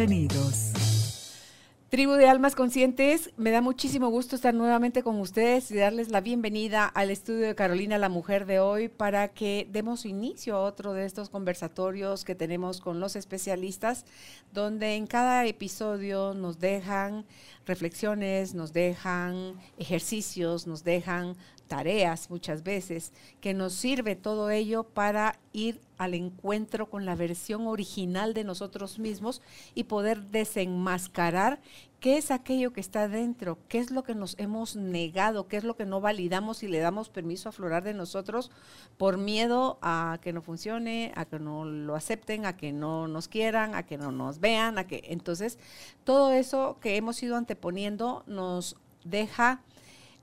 Bienvenidos. Tribu de Almas Conscientes, me da muchísimo gusto estar nuevamente con ustedes y darles la bienvenida al estudio de Carolina, la mujer de hoy, para que demos inicio a otro de estos conversatorios que tenemos con los especialistas, donde en cada episodio nos dejan reflexiones, nos dejan ejercicios, nos dejan tareas muchas veces, que nos sirve todo ello para ir al encuentro con la versión original de nosotros mismos y poder desenmascarar qué es aquello que está dentro, qué es lo que nos hemos negado, qué es lo que no validamos y le damos permiso a aflorar de nosotros por miedo a que no funcione, a que no lo acepten, a que no nos quieran, a que no nos vean, a que entonces todo eso que hemos ido anteponiendo nos deja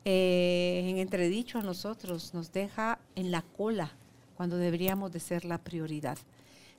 eh, en entredicho a nosotros, nos deja en la cola cuando deberíamos de ser la prioridad.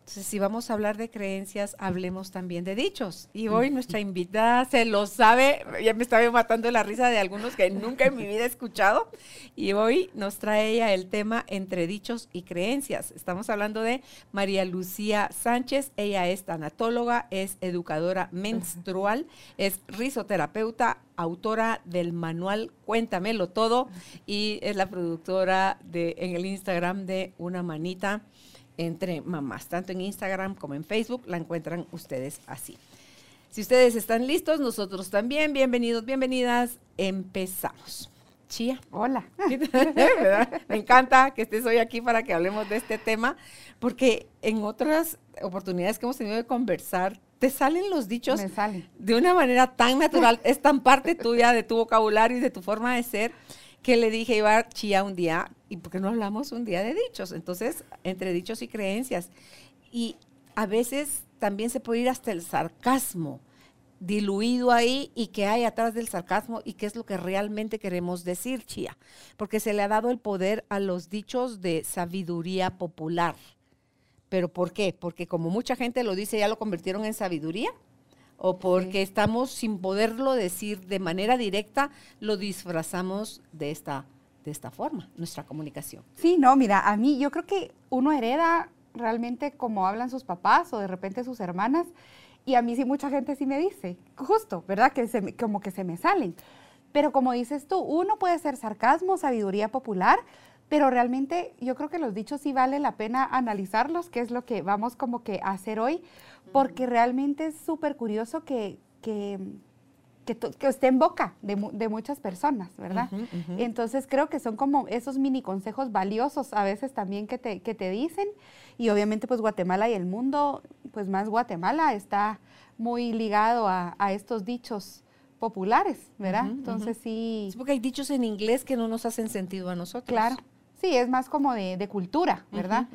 Entonces, si vamos a hablar de creencias, hablemos también de dichos. Y hoy nuestra invitada se lo sabe, ya me estaba matando la risa de algunos que nunca en mi vida he escuchado. Y hoy nos trae ella el tema entre dichos y creencias. Estamos hablando de María Lucía Sánchez. Ella es tanatóloga, es educadora menstrual, es risoterapeuta, autora del manual Cuéntamelo Todo y es la productora de, en el Instagram de Una Manita entre mamás. Tanto en Instagram como en Facebook la encuentran ustedes así. Si ustedes están listos, nosotros también. Bienvenidos, bienvenidas. Empezamos. Chía. Hola. Me encanta que estés hoy aquí para que hablemos de este tema, porque en otras oportunidades que hemos tenido de conversar, te salen los dichos de una manera tan natural, es tan parte tuya, de tu vocabulario y de tu forma de ser, que le dije, iba a Chía un día, ¿y por qué no hablamos un día de dichos? Entonces, entre dichos y creencias. Y a veces también se puede ir hasta el sarcasmo diluido ahí y que hay atrás del sarcasmo y qué es lo que realmente queremos decir, Chía. Porque se le ha dado el poder a los dichos de sabiduría popular. ¿Pero por qué? Porque como mucha gente lo dice, ya lo convirtieron en sabiduría o porque estamos sin poderlo decir de manera directa, lo disfrazamos de esta, de esta forma, nuestra comunicación. Sí, no, mira, a mí yo creo que uno hereda realmente como hablan sus papás o de repente sus hermanas, y a mí sí mucha gente sí me dice, justo, ¿verdad? Que se, como que se me salen. Pero como dices tú, uno puede ser sarcasmo, sabiduría popular, pero realmente yo creo que los dichos sí vale la pena analizarlos, que es lo que vamos como que a hacer hoy, porque realmente es súper curioso que, que, esté en boca de, muchas personas, ¿verdad? Entonces creo que son como esos mini consejos valiosos a veces también que te, que te dicen, y obviamente pues Guatemala y el mundo, pues más Guatemala está muy ligado a, a estos dichos populares, ¿verdad? Entonces sí. Es porque hay dichos en inglés que no nos hacen sentido a nosotros. Claro. Sí, es más como de, cultura, ¿verdad?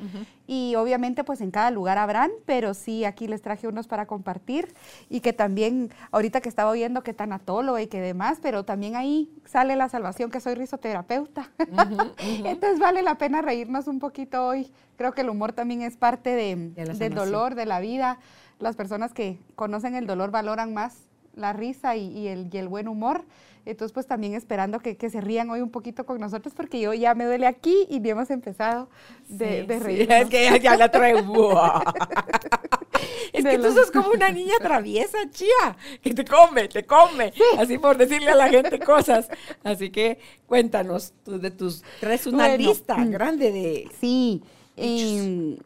Y obviamente pues en cada lugar habrán, pero sí, aquí les traje unos para compartir y que también, ahorita que estaba oyendo que tanatólogo y que demás, pero también ahí sale la salvación que soy risoterapeuta. Entonces vale la pena reírnos un poquito hoy. Creo que el humor también es parte de, del dolor, de la vida. Las personas que conocen el dolor valoran más la risa y, el, y el buen humor. Entonces, pues también esperando que, se rían hoy un poquito con nosotros, porque yo ya me duele aquí y hemos empezado de, reír. es que ya, la trae. es que tú sos como una niña traviesa, chía, que te come, te come, así por decirle a la gente cosas. Así que cuéntanos, tú de tus, traes una lista mm. grande de... Sí, em,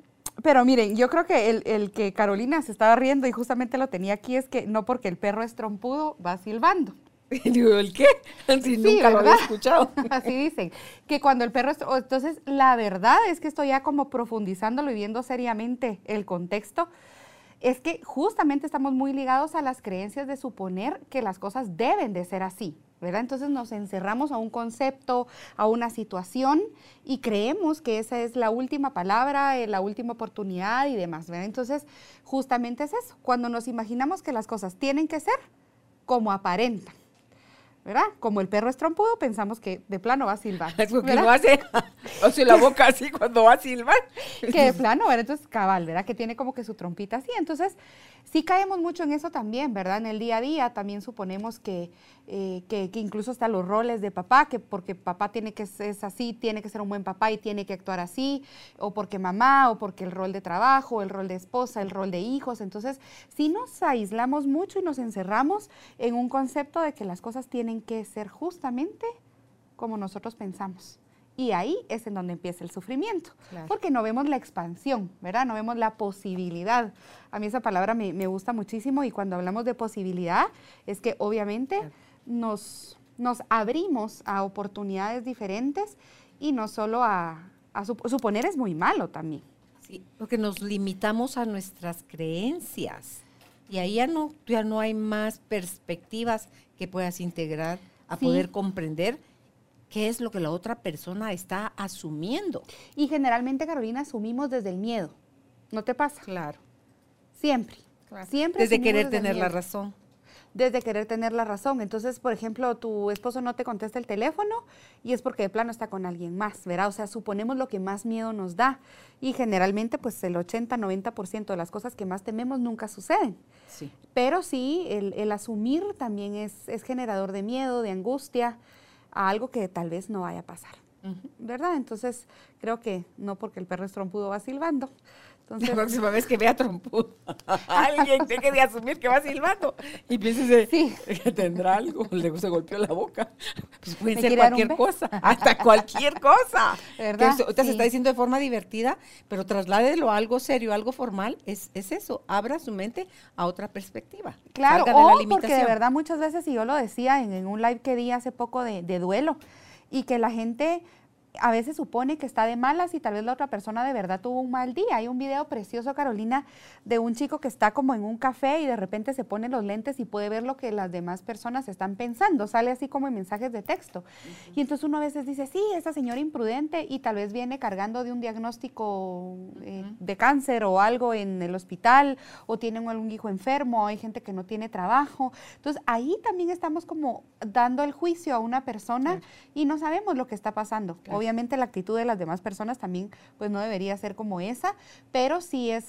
pero miren, yo creo que el, el, que Carolina se estaba riendo y justamente lo tenía aquí es que no porque el perro es trompudo va silbando. Digo, ¿el qué? Si nunca lo había escuchado. Así dicen. Que cuando el perro... Entonces, la verdad es que estoy ya como profundizándolo y viendo seriamente el contexto. Es que justamente estamos muy ligados a las creencias de suponer que las cosas deben de ser así, ¿verdad? Entonces nos encerramos a un concepto, a una situación y creemos que esa es la última palabra, eh, la última oportunidad y demás, ¿verdad? Entonces, justamente es eso, cuando nos imaginamos que las cosas tienen que ser como aparentan. ¿Verdad? Como el perro es trompudo, pensamos que de plano va a silbar. Es que no hace, hace la boca así cuando va a silbar. Que de plano, ¿verdad? Entonces, cabal, ¿verdad? Que tiene como que su trompita así. Entonces, sí caemos mucho en eso también, ¿verdad? En el día a día también suponemos que, eh, que, incluso hasta los roles de papá, que porque papá tiene que ser así, tiene que ser un buen papá y tiene que actuar así, o porque mamá, o porque el rol de trabajo, el rol de esposa, el rol de hijos. Entonces, sí nos aislamos mucho y nos encerramos en un concepto de que las cosas tienen que ser justamente como nosotros pensamos. Y ahí es en donde empieza el sufrimiento, porque no vemos la expansión, ¿verdad? No vemos la posibilidad. A mí esa palabra me, gusta muchísimo y cuando hablamos de posibilidad es que obviamente nos, nos abrimos a oportunidades diferentes y no solo a, suponer es muy malo también. Sí, porque nos limitamos a nuestras creencias y ahí ya no, ya no hay más perspectivas que puedas integrar a poder comprender qué es lo que la otra persona está asumiendo. Y generalmente, Carolina, asumimos desde el miedo. ¿No te pasa? Claro. Siempre. Siempre. Desde querer tener la razón. Desde querer tener la razón. Entonces, por ejemplo, tu esposo no te contesta el teléfono y es porque de plano está con alguien más, ¿verdad? O sea, suponemos lo que más miedo nos da. Y generalmente, pues el 80-90% de las cosas que más tememos nunca suceden. Sí. Pero sí, el, asumir también es, es generador de miedo, de angustia a algo que tal vez no vaya a pasar. ¿Verdad? Entonces, creo que no porque el perro es trompudo va silbando. Entonces, la próxima vez que vea trompudo, alguien tiene que asumir que va silbando y piense que tendrá algo, le se golpeó la boca. Pues puede ser cualquier cosa, hasta cualquier cosa. ¿Verdad? Que se está diciendo de forma divertida, pero trasládelo a algo serio, algo formal, es, es eso, abra su mente a otra perspectiva. Claro, o porque de verdad muchas veces, y yo lo decía en, un live que di hace poco de, de duelo, y que la gente a veces supone que está de malas y tal vez la otra persona de verdad tuvo un mal día. Hay un video precioso, Carolina, de un chico que está como en un café y de repente se pone los lentes y puede ver lo que las demás personas están pensando. Sale así como en mensajes de texto. Y entonces uno a veces dice, sí, esa señora imprudente y tal vez viene cargando de un diagnóstico eh, de cáncer o algo en el hospital o tiene algún hijo enfermo, o hay gente que no tiene trabajo. Entonces ahí también estamos como dando el juicio a una persona y no sabemos lo que está pasando. Obviamente la actitud de las demás personas también pues no debería ser como esa, pero sí es,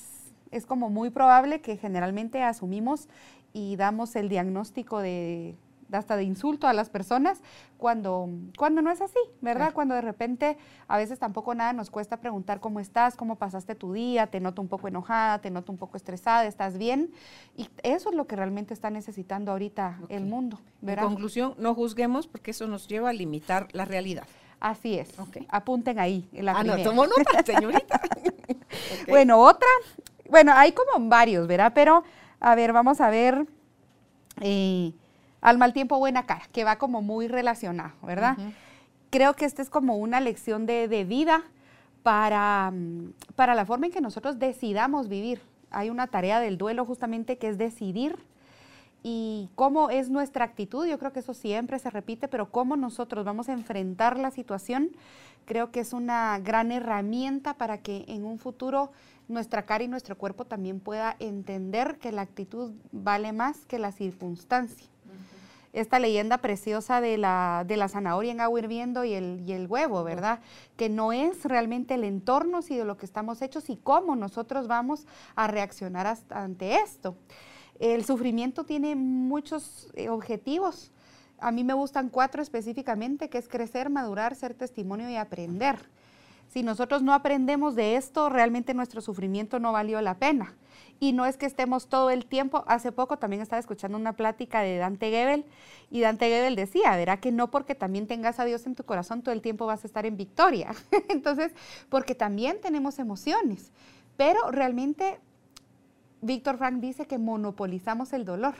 es como muy probable que generalmente asumimos y damos el diagnóstico de hasta de insulto a las personas cuando, cuando no es así, ¿verdad? Cuando de repente a veces tampoco nada nos cuesta preguntar cómo estás, cómo pasaste tu día, te noto un poco enojada, te noto un poco estresada, ¿estás bien? Y eso es lo que realmente está necesitando ahorita el mundo, ¿verdad? En conclusión, no juzguemos porque eso nos lleva a limitar la realidad. Así es. Apunten ahí. En la ah, no, tomo nota, señorita. Bueno, otra. Bueno, hay como varios, ¿verdad? Pero, a ver, vamos a ver. Eh, al mal tiempo, buena cara, que va como muy relacionado, ¿verdad? Creo que esta es como una lección de, de vida para, para la forma en que nosotros decidamos vivir. Hay una tarea del duelo justamente que es decidir y cómo es nuestra actitud, yo creo que eso siempre se repite, pero cómo nosotros vamos a enfrentar la situación, creo que es una gran herramienta para que en un futuro nuestra cara y nuestro cuerpo también pueda entender que la actitud vale más que la circunstancia. Esta leyenda preciosa de la, de la zanahoria en agua hirviendo y el, y el huevo, ¿verdad? Que no es realmente el entorno, sino lo que estamos hechos y cómo nosotros vamos a reaccionar ante esto. El sufrimiento tiene muchos eh, objetivos. A mí me gustan cuatro específicamente, que es crecer, madurar, ser testimonio y aprender. Si nosotros no aprendemos de esto, realmente nuestro sufrimiento no valió la pena. Y no es que estemos todo el tiempo, hace poco también estaba escuchando una plática de Dante Gebel y Dante Gebel decía, verá que no porque también tengas a Dios en tu corazón todo el tiempo vas a estar en victoria. Entonces, porque también tenemos emociones, pero realmente Víctor Frank dice que monopolizamos el dolor.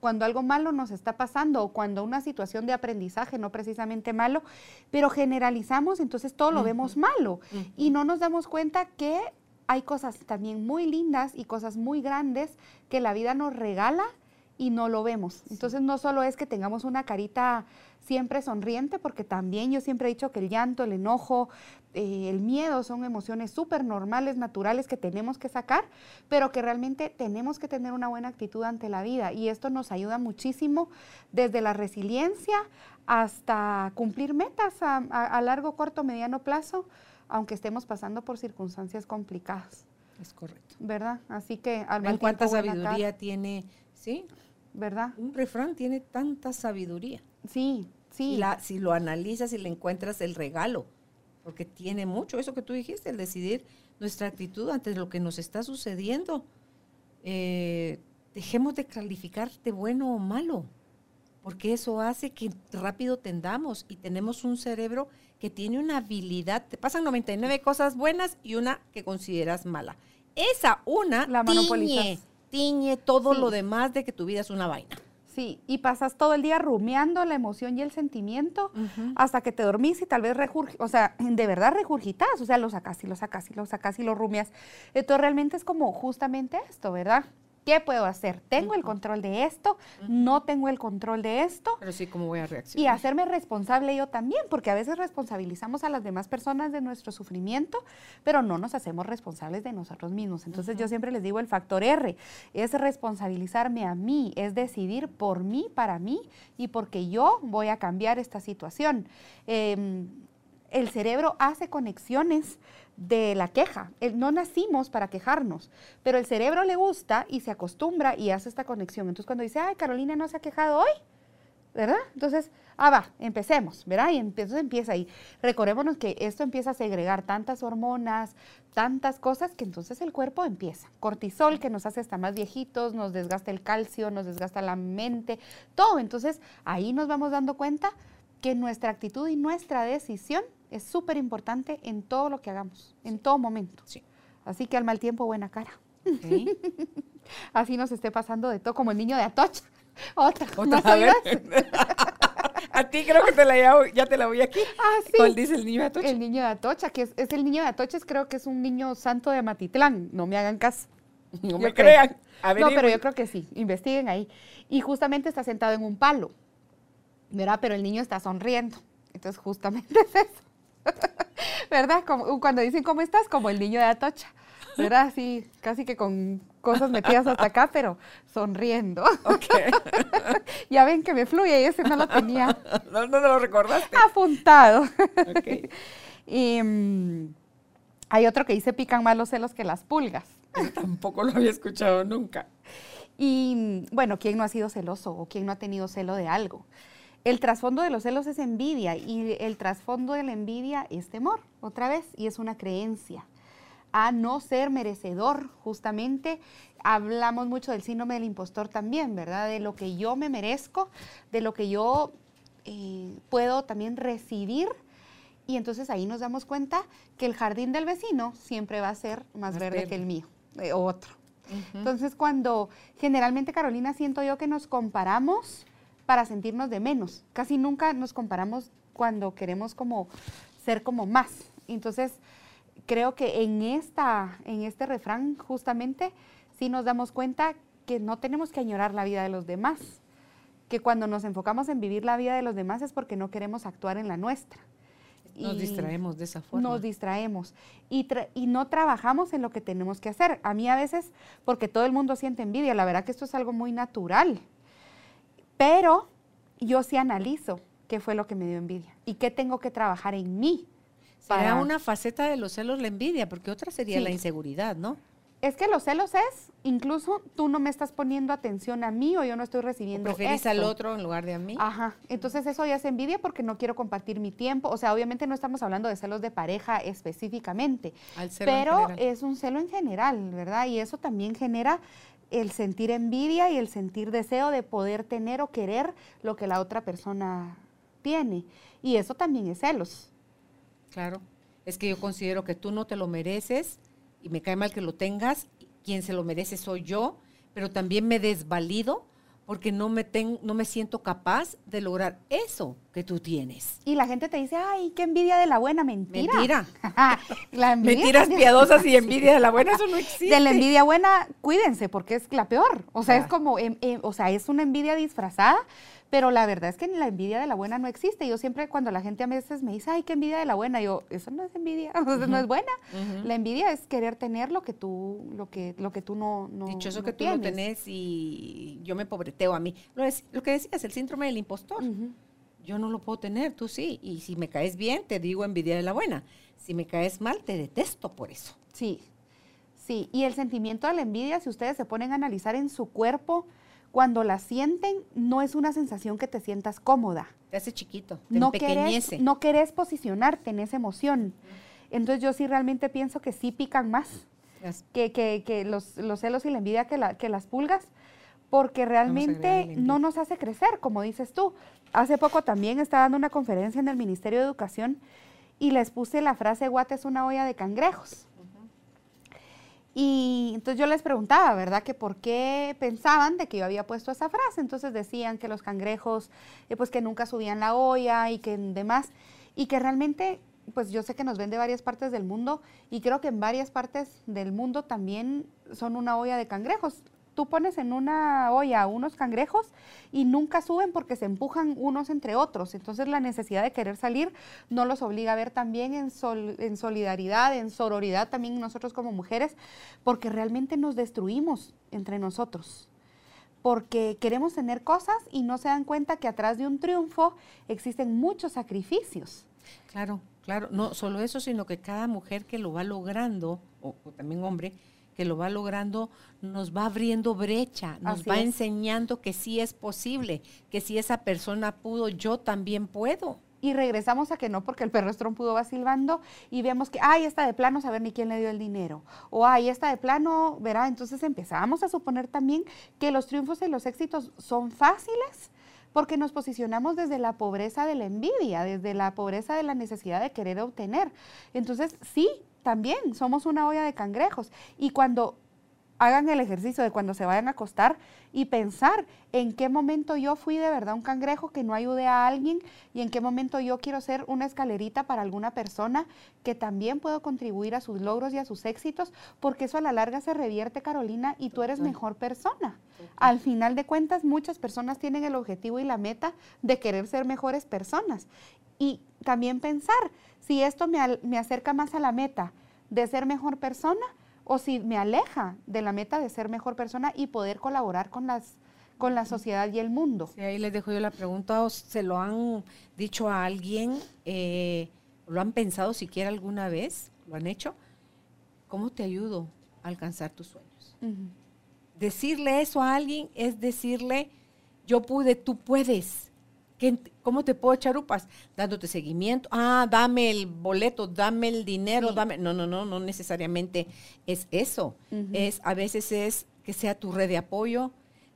Cuando algo malo nos está pasando o cuando una situación de aprendizaje, no precisamente malo, pero generalizamos, entonces todo lo vemos malo. Y no nos damos cuenta que hay cosas también muy lindas y cosas muy grandes que la vida nos regala y no lo vemos. Entonces no solo es que tengamos una carita siempre sonriente, porque también yo siempre he dicho que el llanto, el enojo, eh, el miedo son emociones súper normales, naturales que tenemos que sacar, pero que realmente tenemos que tener una buena actitud ante la vida y esto nos ayuda muchísimo desde la resiliencia hasta cumplir metas a, largo, corto, mediano plazo, aunque estemos pasando por circunstancias complicadas. Es correcto. ¿Verdad? Así que al mal cuánta sabiduría tiene, ¿sí? ¿Verdad? Un refrán tiene tanta sabiduría. Sí, sí. La, si lo analizas y le encuentras el regalo, porque tiene mucho eso que tú dijiste, el decidir nuestra actitud ante lo que nos está sucediendo. Eh, dejemos de calificar de bueno o malo porque eso hace que rápido tendamos y tenemos un cerebro que tiene una habilidad, te pasan 99 cosas buenas y una que consideras mala. Esa una La tiñe, tiñe todo lo demás de que tu vida es una vaina. Sí, y pasas todo el día rumiando la emoción y el sentimiento hasta que te dormís y tal vez regurgitas, o sea, de verdad regurgitas, o sea, lo sacas y lo sacas y lo sacas y lo rumias. Entonces realmente es como justamente esto, ¿verdad? ¿Qué puedo hacer? ¿Tengo el control de esto? ¿No tengo el control de esto? Pero sí, ¿cómo voy a reaccionar? Y hacerme responsable yo también, porque a veces responsabilizamos a las demás personas de nuestro sufrimiento, pero no nos hacemos responsables de nosotros mismos. Entonces yo siempre les digo, el factor R es responsabilizarme a mí, es decidir por mí, para mí, y porque yo voy a cambiar esta situación. Em, el cerebro hace conexiones de la queja. no nacimos para quejarnos, pero el cerebro le gusta y se acostumbra y hace esta conexión. Entonces cuando dice, ay, Carolina no se ha quejado hoy, ¿verdad? Entonces, ah, va, empecemos, ¿verdad? Y entonces empieza ahí. Recordémonos que esto empieza a segregar tantas hormonas, tantas cosas, que entonces el cuerpo empieza. Cortisol, que nos hace hasta más viejitos, nos desgasta el calcio, nos desgasta la mente, todo. Entonces, ahí nos vamos dando cuenta que nuestra actitud y nuestra decisión es súper importante en todo lo que hagamos, en todo momento. Sí. Así que al mal tiempo, buena cara. Así nos esté pasando de todo, como el niño de Atocha. Otra, ¿Otra a ti creo que te la ya te la voy aquí. Ah, sí. ¿Cuál dice el niño de Atocha? El niño de Atocha, que es, el niño de Atocha, creo que es un niño santo de Matitlán. No me hagan caso. No me crean. no, pero yo creo que sí. Investiguen ahí. Y justamente está sentado en un palo. ¿Verdad? Pero el niño está sonriendo. Entonces, justamente es eso. ¿Verdad? Como, cuando dicen cómo estás, como el niño de Atocha. ¿Verdad? Así, casi que con cosas metidas hasta acá, pero sonriendo. ya ven que me fluye y ese no lo tenía. no, no lo recordaste. Apuntado. y mm, hay otro que dice pican más los celos que las pulgas. tampoco lo había escuchado nunca. Y bueno, ¿quién no ha sido celoso o quién no ha tenido celo de algo? El trasfondo de los celos es envidia y el trasfondo de la envidia es temor, otra vez, y es una creencia a no ser merecedor, justamente. Hablamos mucho del síndrome del impostor también, ¿verdad? De lo que yo me merezco, de lo que yo eh, puedo también recibir. Y entonces ahí nos damos cuenta que el jardín del vecino siempre va a ser más, verde, que el mío, eh, otro. Entonces cuando generalmente, Carolina, siento yo que nos comparamos para sentirnos de menos. Casi nunca nos comparamos cuando queremos como ser como más. Entonces, creo que en, esta, en este refrán justamente sí nos damos cuenta que no tenemos que añorar la vida de los demás, que cuando nos enfocamos en vivir la vida de los demás es porque no queremos actuar en la nuestra. Nos distraemos de esa forma. Nos distraemos y, y, no trabajamos en lo que tenemos que hacer. A mí a veces, porque todo el mundo siente envidia, la verdad que esto es algo muy natural. Pero yo sí analizo qué fue lo que me dio envidia y qué tengo que trabajar en mí. Para una faceta de los celos la envidia, porque otra sería la inseguridad, ¿no? Es que los celos es, incluso tú no me estás poniendo atención a mí o yo no estoy recibiendo. O preferís al otro en lugar de a mí. Ajá. Entonces eso ya es envidia porque no quiero compartir mi tiempo. O sea, obviamente no estamos hablando de celos de pareja específicamente. pero es un celo en general, ¿verdad? Y eso también genera el sentir envidia y el sentir deseo de poder tener o querer lo que la otra persona tiene. Y eso también es celos. Claro, es que yo considero que tú no te lo mereces y me cae mal que lo tengas, quien se lo merece soy yo, pero también me desvalido porque no me, ten, no me siento capaz de lograr eso que tú tienes. Y la gente te dice, ay, qué envidia de la buena, mentira. Mentira. La envidia- Mentiras piadosas y envidia de la buena, eso no existe. De la envidia buena, cuídense, porque es la peor. O sea, es como, em, em, o sea, es una envidia disfrazada, pero la verdad es que la envidia de la buena no existe. Yo siempre, cuando la gente a veces me dice, ay, qué envidia de la buena, yo, eso no es envidia, sea, no es buena. La envidia es querer tener lo que tú, lo que, lo que tú no, no Dichoso no que tú lo tenés y yo me pobreteo a mí. Lo, es- lo que decías, el síndrome del impostor. Yo no lo puedo tener, tú sí. Y si me caes bien, te digo envidia de la buena. Si me caes mal, te detesto por eso. Sí, sí. Y el sentimiento de la envidia, si ustedes se ponen a analizar en su cuerpo, cuando la sienten, no es una sensación que te sientas cómoda. Te hace chiquito, te no querés, no querés posicionarte en esa emoción. Entonces yo sí realmente pienso que sí pican más que, que- que los, los celos y la envidia que, la- que las pulgas, porque realmente no nos hace crecer, como dices tú. Hace poco también estaba dando una conferencia en el Ministerio de Educación y les puse la frase, Guate es una olla de cangrejos. Y entonces yo les preguntaba, ¿verdad? Que por qué pensaban de que yo había puesto esa frase. Entonces decían que los cangrejos, eh, pues que nunca subían la olla y que demás. Y que realmente, pues yo sé que nos ven de varias partes del mundo y creo que en varias partes del mundo también son una olla de cangrejos. Tú pones en una olla unos cangrejos y nunca suben porque se empujan unos entre otros. Entonces la necesidad de querer salir no los obliga a ver también en, sol- en solidaridad, en sororidad también nosotros como mujeres, porque realmente nos destruimos entre nosotros. Porque queremos tener cosas y no se dan cuenta que atrás de un triunfo existen muchos sacrificios. Claro, claro. No solo eso, sino que cada mujer que lo va logrando, o, o también hombre, que lo va logrando, nos va abriendo brecha, nos Así va es. enseñando que sí es posible, que si esa persona pudo, yo también puedo. y regresamos a que no, porque el perro trompudo va silbando y vemos que, ay, esta de plano, saber ni quién le dio el dinero. O, ay, esta de plano, verá, entonces empezamos a suponer también que los triunfos y los éxitos son fáciles porque nos posicionamos desde la pobreza de la envidia, desde la pobreza de la necesidad de querer obtener. Entonces, sí, también somos una olla de cangrejos. Y cuando hagan el ejercicio de cuando se vayan a acostar y pensar en qué momento yo fui de verdad un cangrejo que no ayude a alguien y en qué momento yo quiero ser una escalerita para alguna persona que también puedo contribuir a sus logros y a sus éxitos, porque eso a la larga se revierte, Carolina, y tú eres mejor persona. Al final de cuentas, muchas personas tienen el objetivo y la meta de querer ser mejores personas. Y también pensar si esto me, me acerca más a la meta de ser mejor persona o si me aleja de la meta de ser mejor persona y poder colaborar con, las, con la sociedad y el mundo. Sí, ahí les dejo yo la pregunta, ¿o ¿se lo han dicho a alguien? Eh, ¿Lo han pensado siquiera alguna vez? ¿Lo han hecho? ¿Cómo te ayudo a alcanzar tus sueños? Decirle eso a alguien es decirle, yo pude, tú puedes. ¿Qué- ¿Cómo te puedo echar upas? Dándote seguimiento. Ah, dame el boleto, dame el dinero, Sí. dame. No, no, no, no necesariamente es eso. Es, a veces es que sea tu red de apoyo,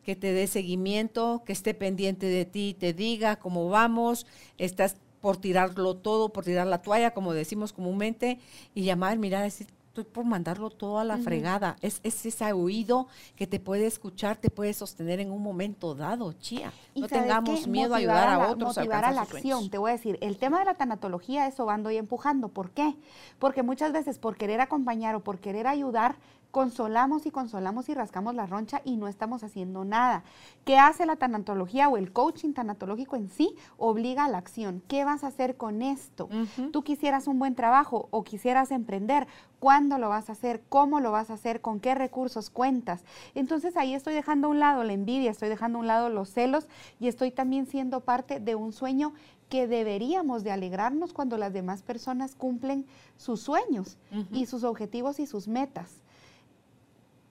que te dé seguimiento, que esté pendiente de ti, te diga cómo vamos, estás por tirarlo todo, por tirar la toalla, como decimos comúnmente, y llamar, mirar, decir, estoy por mandarlo todo a la fregada. Es, es ese oído que te puede escuchar, te puede sostener en un momento dado, chía. No ¿sabes tengamos miedo a ayudar a, la- otros a motivar a alcanzar la sus acción. sueños. Te voy a decir, el tema de la tanatología es sobando y empujando. ¿Por qué? Porque muchas veces por querer acompañar o por querer ayudar, consolamos y consolamos y rascamos la roncha y no estamos haciendo nada. ¿Qué hace la tanatología o el coaching tanatológico en sí? Obliga a la acción. ¿Qué vas a hacer con esto? Tú quisieras un buen trabajo o quisieras emprender, ¿cuándo lo vas a hacer? ¿Cómo lo vas a hacer? ¿Con qué recursos cuentas? Entonces ahí estoy dejando a un lado la envidia, estoy dejando a un lado los celos y estoy también siendo parte de un sueño que deberíamos de alegrarnos cuando las demás personas cumplen sus sueños y sus objetivos y sus metas.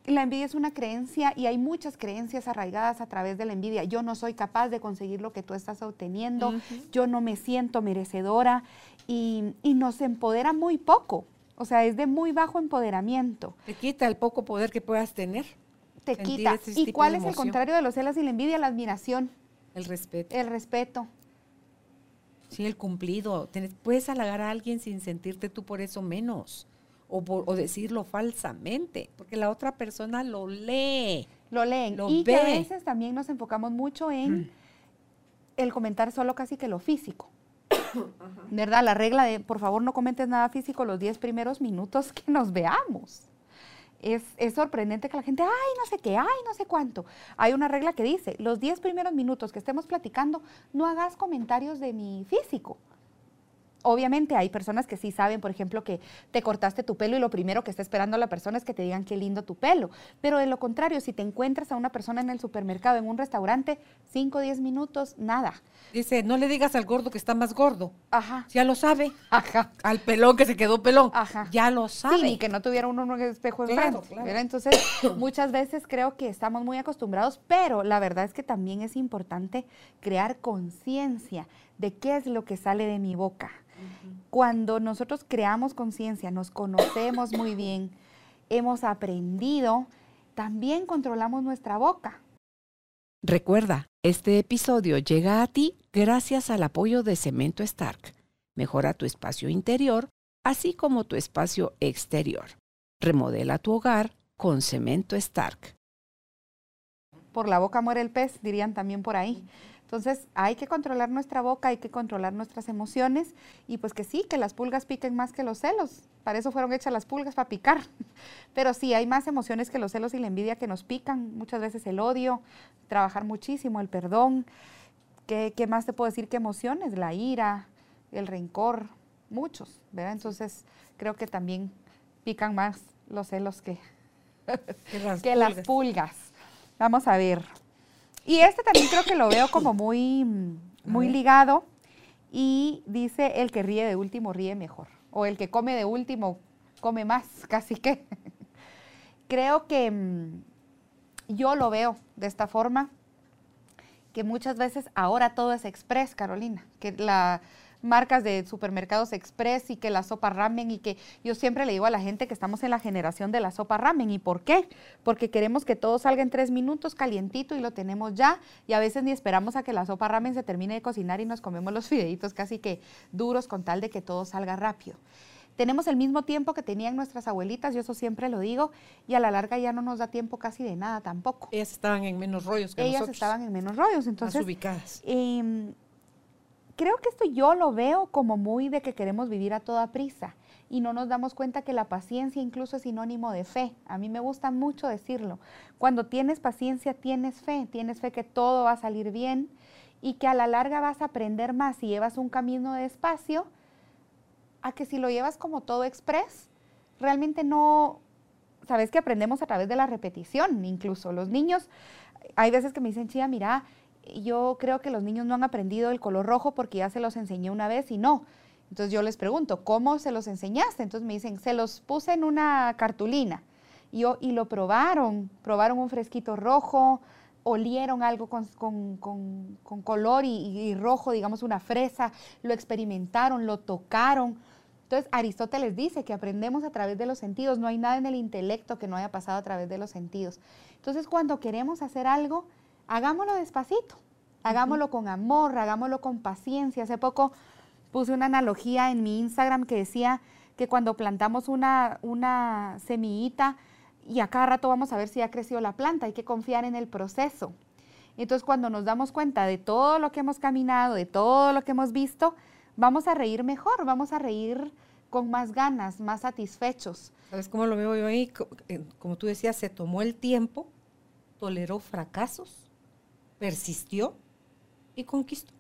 La envidia es una creencia y hay muchas creencias arraigadas a través de la envidia. Yo no soy capaz de conseguir lo que tú estás obteniendo, yo no me siento merecedora y, y nos empodera muy poco. O sea, es de muy bajo empoderamiento. Te quita el poco poder que puedas tener, Te quita. ¿Y cuál es el contrario de los celos y la envidia? La admiración, el respeto. el respeto. Sí, el cumplido. Tienes- puedes halagar a alguien sin sentirte tú por eso menos. O, o decirlo falsamente, porque la otra persona lo lee. Lo leen. y que a veces también nos enfocamos mucho en el comentar solo casi que lo físico. ¿Verdad? La regla de, por favor, no comentes nada físico los 10 primeros minutos que nos veamos. Es, es, sorprendente que la gente, ay, no sé qué, ay, no sé cuánto. Hay una regla que dice, los 10 primeros minutos que estemos platicando, no hagas comentarios de mi físico obviamente hay personas que sí saben, por ejemplo, que te cortaste tu pelo y lo primero que está esperando la persona es que te digan qué lindo tu pelo. Pero de lo contrario, si te encuentras a una persona en el supermercado, en un restaurante, 5 o 10 minutos, nada. Dice, no le digas al gordo que está más gordo. Ajá. Ya lo sabe. Ajá. Al pelón que se quedó pelón. Ajá. Ya lo sabe. Sí, y que no tuviera uno un espejo enfrente. Claro, claro. Entonces, muchas veces creo que estamos muy acostumbrados, pero la verdad es que también es importante crear conciencia de qué es lo que sale de mi boca cuando nosotros creamos conciencia, nos conocemos muy bien, hemos aprendido, también controlamos nuestra boca. Recuerda, este episodio llega a ti gracias al apoyo de Cemento Stark. Mejora tu espacio interior, así como tu espacio exterior. Remodela tu hogar con Cemento Stark. Por la boca muere el pez, dirían también por ahí. Entonces hay que controlar nuestra boca, hay que controlar nuestras emociones y pues que sí, que las pulgas piquen más que los celos. Para eso fueron hechas las pulgas, para picar. Pero sí, hay más emociones que los celos y la envidia que nos pican. Muchas veces el odio, trabajar muchísimo, el perdón. ¿Qué, más te puedo decir que emociones? La ira, el rencor, muchos, ¿verdad? Entonces creo que también pican más los celos que, que las pulgas. Vamos a ver. Y este también creo que lo veo como muy, muy ligado. Y dice, el que ríe de último ríe mejor. O el que come de último come más, casi que. creo que mm, yo lo veo de esta forma, que muchas veces ahora todo es express, Carolina. Que la, marcas de supermercados express y que la sopa ramen y que yo siempre le digo a la gente que estamos en la generación de la sopa ramen. ¿Y por qué? Porque queremos que todo salga en tres minutos calientito y lo tenemos ya y a veces ni esperamos a que la sopa ramen se termine de cocinar y nos comemos los fideitos casi que duros con tal de que todo salga rápido. Tenemos el mismo tiempo que tenían nuestras abuelitas, yo eso siempre lo digo, y a la larga ya no nos da tiempo casi de nada tampoco. Ellas estaban en menos rollos que Ellas estaban en menos rollos, entonces... Más ubicadas. Em, creo que esto yo lo veo como muy de que queremos vivir a toda prisa y no nos damos cuenta que la paciencia incluso es sinónimo de fe. A mí me gusta mucho decirlo. Cuando tienes paciencia, tienes fe, tienes fe que todo va a salir bien y que a la larga vas a aprender más si llevas un camino despacio a que si lo llevas como todo express, realmente no, sabes que aprendemos a través de la repetición, incluso los niños, hay veces que me dicen, chía, mira, yo creo que los niños no han aprendido el color rojo porque ya se los enseñé una vez y no. Entonces yo les pregunto, ¿cómo se los enseñaste? Entonces me dicen, se los puse en una cartulina. Y, y lo probaron, probaron un fresquito rojo, olieron algo con, color y, rojo, digamos una fresa, lo experimentaron, lo tocaron. Entonces Aristóteles dice que aprendemos a través de los sentidos, no hay nada en el intelecto que no haya pasado a través de los sentidos. Entonces cuando queremos hacer algo, hagámoslo despacito, hagámoslo con amor, hagámoslo con paciencia. Hace poco puse una analogía en mi Instagram que decía que cuando plantamos una, una semillita y a cada rato vamos a ver si ha crecido la planta, hay que confiar en el proceso. Entonces cuando nos damos cuenta de todo lo que hemos caminado, de todo lo que hemos visto, vamos a reír mejor, vamos a reír con más ganas, más satisfechos. ¿Sabes cómo lo veo yo ahí? Eh, como tú decías, se tomó el tiempo, toleró fracasos, persistió y conquistó.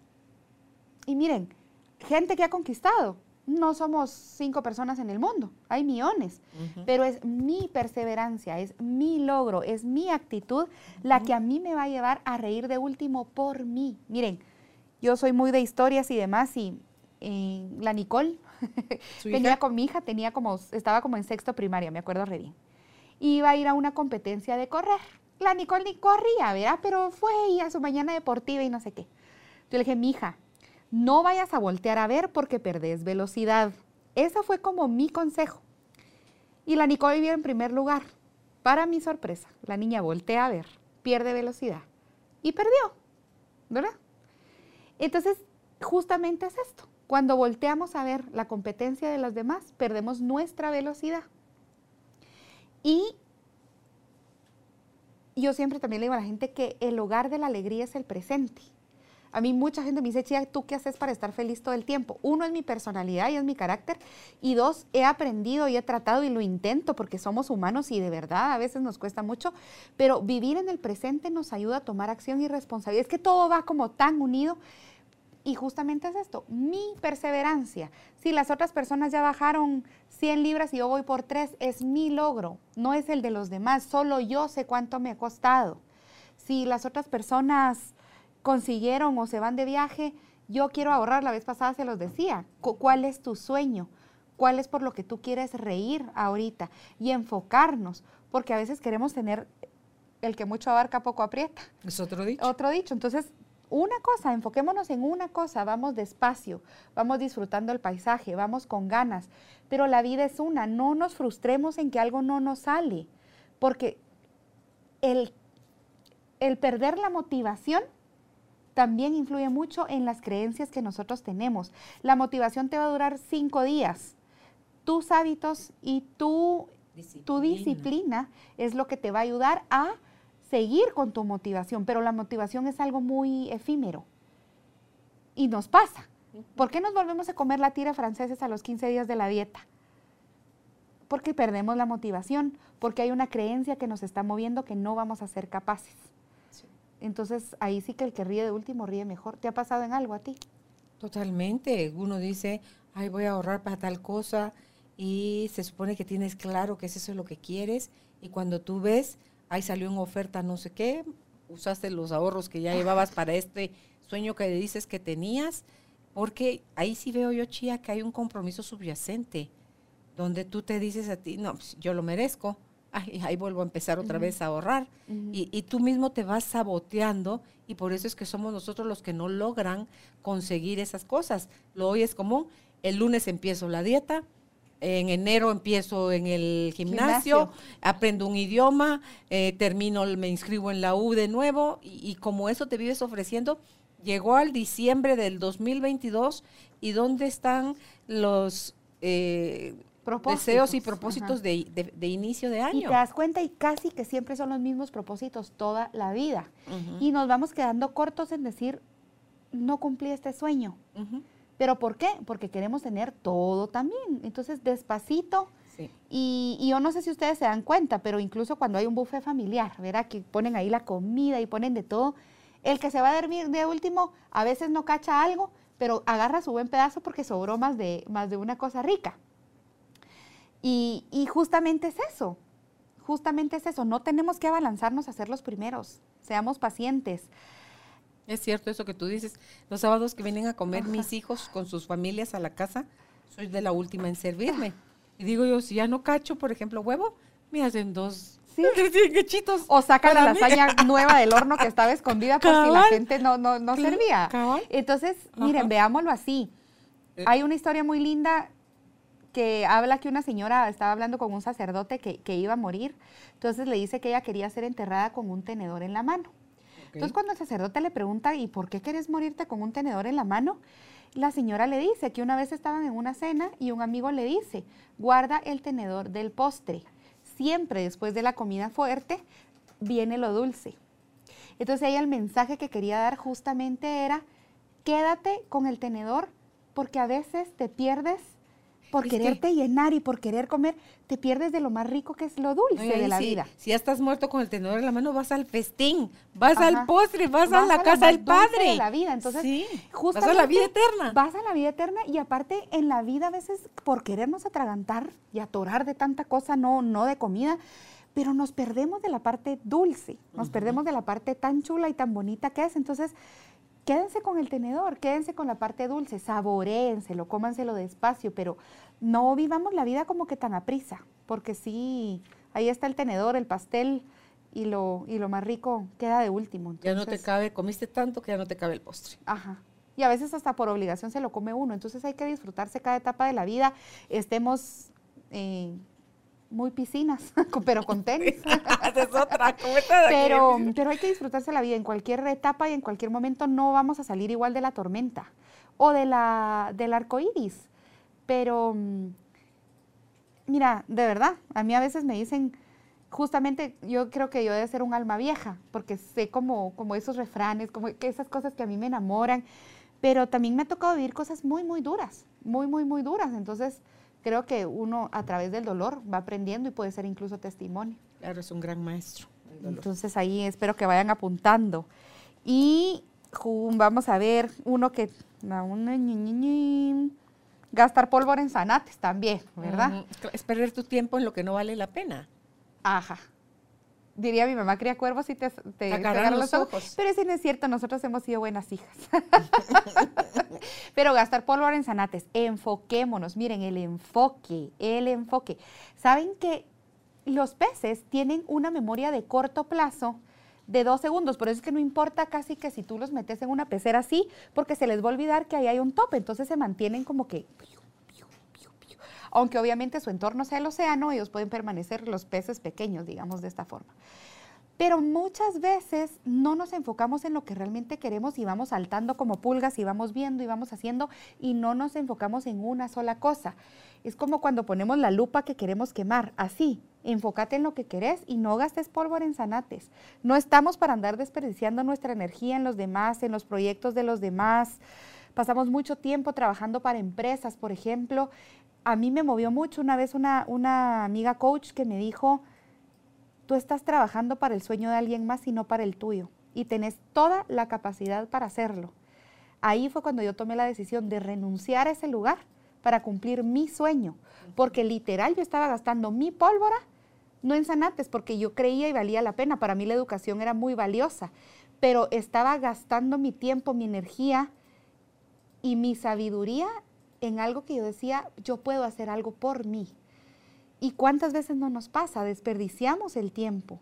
Y miren, gente que ha conquistado, no somos cinco personas en el mundo, hay millones, pero es mi perseverancia, es mi logro, es mi actitud la que a mí me va a llevar a reír de último por mí. Miren, yo soy muy de historias y demás y eh, la Nicole tenía con mi hija, tenía como, estaba como en sexto primaria, me acuerdo re bien. Iba a ir a una competencia de correr la Nicole ni corría, ¿verdad? Pero fue a su mañana deportiva y no sé qué. Yo le dije, mija, no vayas a voltear a ver porque perdés velocidad. Ese fue como mi consejo. Y la Nicole vivía en primer lugar. Para mi sorpresa, la niña voltea a ver, pierde velocidad y perdió, ¿verdad? Entonces, justamente es esto. Cuando volteamos a ver la competencia de los demás, perdemos nuestra velocidad. Y yo siempre también le digo a la gente que el hogar de la alegría es el presente. A mí mucha gente me dice, Chía, ¿tú qué haces para estar feliz todo el tiempo? Uno es mi personalidad y es mi carácter. Y dos, he aprendido y he tratado y lo intento porque somos humanos y de verdad a veces nos cuesta mucho. Pero vivir en el presente nos ayuda a tomar acción y responsabilidad. Es que todo va como tan unido. Y justamente es esto, mi perseverancia. Si las otras personas ya bajaron 100 libras y yo voy por 3, es mi logro, no es el de los demás. Solo yo sé cuánto me ha costado. Si las otras personas consiguieron o se van de viaje, yo quiero ahorrar, la vez pasada se los decía, ¿cuál es tu sueño? ¿Cuál es por lo que tú quieres reír ahorita? Y enfocarnos, porque a veces queremos tener el que mucho abarca, poco aprieta. Es otro dicho. Otro dicho. Entonces, una cosa, enfoquémonos en una cosa, vamos despacio, vamos disfrutando el paisaje, vamos con ganas, pero la vida es una, no nos frustremos en que algo no nos sale, porque el, el perder la motivación también influye mucho en las creencias que nosotros tenemos. La motivación te va a durar cinco días. Tus hábitos y tu disciplina. tu disciplina es lo que te va a ayudar a seguir con tu motivación, pero la motivación es algo muy efímero. Y nos pasa. ¿Por qué nos volvemos a comer la tira franceses a los 15 días de la dieta? Porque perdemos la motivación, porque hay una creencia que nos está moviendo que no vamos a ser capaces. Entonces ahí sí que el que ríe de último ríe mejor. ¿Te ha pasado en algo a ti? Totalmente. Uno dice, ay, voy a ahorrar para tal cosa y se supone que tienes claro que es eso lo que quieres y cuando tú ves, ahí salió en oferta no sé qué, usaste los ahorros que ya llevabas para este sueño que dices que tenías, porque ahí sí veo yo, Chía, que hay un compromiso subyacente, donde tú te dices a ti, no, pues, yo lo merezco, ahí vuelvo a empezar otra vez a ahorrar. y, tú mismo te vas saboteando y por eso es que somos nosotros los que no logran conseguir esas cosas. Lo hoy es común, el lunes empiezo la dieta, en enero empiezo en el gimnasio, aprendo un idioma, eh, termino, me inscribo en la U de nuevo y, como eso te vives ofreciendo, llegó al diciembre del 2022 y ¿dónde están los... Eh, deseos y propósitos de, inicio de año. Y te das cuenta y casi que siempre son los mismos propósitos toda la vida. Y nos vamos quedando cortos en decir, no cumplí este sueño. ¿Pero por qué? Porque queremos tener todo también. Entonces, despacito. Y, y, yo no sé si ustedes se dan cuenta, pero incluso cuando hay un buffet familiar, ¿verdad? Que ponen ahí la comida y ponen de todo. El que se va a dormir de último a veces no cacha algo, pero agarra su buen pedazo porque sobró más de, más de una cosa rica. Y, justamente es eso, justamente es eso, no tenemos que abalanzarnos a ser los primeros, seamos pacientes. Es cierto eso que tú dices, los sábados que vienen a comer mis hijos con sus familias a la casa, soy de la última en servirme. Y digo yo, si ya no cacho, por ejemplo, huevo, me hacen dos ¿Sí? O sacan la lasaña nueva del horno que estaba escondida por si la gente no, no, no servía. Entonces, miren, veámoslo así. Eh. Hay una historia muy linda que habla que una señora estaba hablando con un sacerdote que, iba a morir, entonces le dice que ella quería ser enterrada con un tenedor en la mano. Entonces cuando el sacerdote le pregunta, ¿y por qué quieres morirte con un tenedor en la mano? La señora le dice que una vez estaban en una cena y un amigo le dice, guarda el tenedor del postre. Siempre después de la comida fuerte viene lo dulce. Entonces ella el mensaje que quería dar justamente era, quédate con el tenedor porque a veces te pierdes por quererte llenar y por querer comer, te pierdes de lo más rico que es lo dulce de la vida. Si ya estás muerto con el tenedor en la mano, vas al festín, vas al postre, vas, a la casa del padre. De la vida, entonces, sí, vas a la vida eterna. Vas a la vida eterna y aparte en la vida a veces por querernos atragantar y atorar de tanta cosa, no, no de comida, pero nos perdemos de la parte dulce, nos perdemos de la parte tan chula y tan bonita que es. Entonces, quédense con el tenedor, quédense con la parte dulce, saboréenselo, cómanselo despacio, pero no vivamos la vida como que tan a prisa, porque sí, ahí está el tenedor, el pastel y lo, y lo más rico queda de último. ya no te cabe, comiste tanto que ya no te cabe el postre. Ajá. Y a veces hasta por obligación se lo come uno, entonces hay que disfrutarse cada etapa de la vida, estemos... Eh, muy piscinas, pero con tenis. es otra, pero, pero hay que disfrutarse la vida. En cualquier etapa y en cualquier momento no vamos a salir igual de la tormenta o de la, del arco iris. Pero, mm, mira, de verdad, a mí a veces me dicen, justamente yo creo que yo debo ser un alma vieja, porque sé como, como esos refranes, como que esas cosas que a mí me enamoran, pero también me ha tocado vivir cosas muy, muy duras, muy, muy, muy duras. Entonces, creo que uno a través del dolor va aprendiendo y puede ser incluso testimonio. Claro, es un gran maestro. Entonces ahí espero que vayan apuntando. Y vamos a ver uno que... Gastar pólvora en zanates también, ¿verdad? Es perder tu tiempo en lo que no vale la pena. Ajá. Diría mi mamá, cría cuervos y te, te, los, ojos. Pero ese no es cierto, nosotros hemos sido buenas hijas. Pero gastar pólvora en zanates, enfoquémonos, miren, el enfoque, el enfoque. ¿Saben que los peces tienen una memoria de corto plazo? de dos segundos. Por eso es que no importa casi que si tú los metes en una pecera así, porque se les va a olvidar que ahí hay un tope. Entonces se mantienen como que... Aunque obviamente su entorno sea el océano, ellos pueden permanecer los peces pequeños, digamos de esta forma. Pero muchas veces no nos enfocamos en lo que realmente queremos y vamos saltando como pulgas y vamos viendo y vamos haciendo y no nos enfocamos en una sola cosa. Es como cuando ponemos la lupa que queremos quemar, así, enfócate en lo que querés y no gastes pólvora en zanates. No estamos para andar desperdiciando nuestra energía en los demás, en los proyectos de los demás. Pasamos mucho tiempo trabajando para empresas, por ejemplo. A mí me movió mucho una vez una, una amiga coach que me dijo, tú estás trabajando para el sueño de alguien más y no para el tuyo. Y tenés toda la capacidad para hacerlo. Ahí fue cuando yo tomé la decisión de renunciar a ese lugar para cumplir mi sueño. Porque literal yo estaba gastando mi pólvora, no en zanates, porque yo creía y valía la pena. Para mí la educación era muy valiosa. Pero estaba gastando mi tiempo, mi energía y mi sabiduría en algo que yo decía, yo puedo hacer algo por mí. ¿Y cuántas veces no nos pasa? Desperdiciamos el tiempo.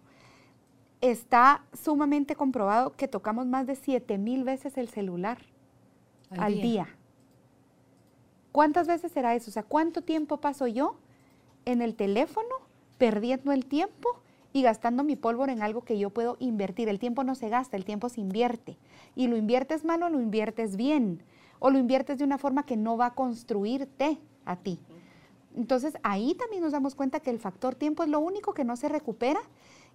Está sumamente comprobado que tocamos más de 7 mil veces el celular al, día. día. ¿Cuántas veces será eso? O sea, ¿cuánto tiempo paso yo en el teléfono perdiendo el tiempo y gastando mi pólvora en algo que yo puedo invertir? El tiempo no se gasta, el tiempo se invierte. Y lo inviertes mal o lo inviertes bien. O lo inviertes de una forma que no va a construirte a ti. Entonces ahí también nos damos cuenta que el factor tiempo es lo único que no se recupera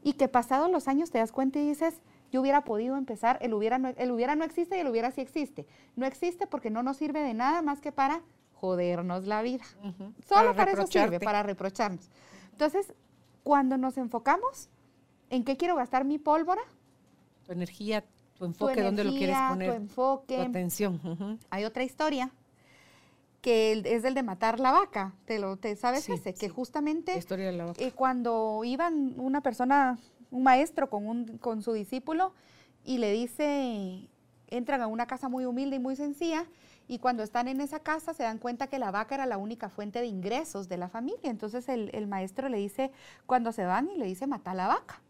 y que pasados los años te das cuenta y dices, yo hubiera podido empezar, el hubiera no, el hubiera no existe y el hubiera sí existe. No existe porque no nos sirve de nada más que para jodernos la vida. Solo para, eso sirve, para reprocharnos. Entonces, cuando nos enfocamos en qué quiero gastar mi pólvora, tu energía, tu enfoque, dónde lo quieres poner, tu enfoque, tu atención. Hay otra historia que es el de matar la vaca. ¿Te lo te sabes ese? Que justamente eh, cuando iban una persona, un maestro con, un, con su discípulo y le dice, entran a una casa muy humilde y muy sencilla y cuando están en esa casa se dan cuenta que la vaca era la única fuente de ingresos de la familia. Entonces el, el maestro le dice, cuando se van y le dice, mata la vaca.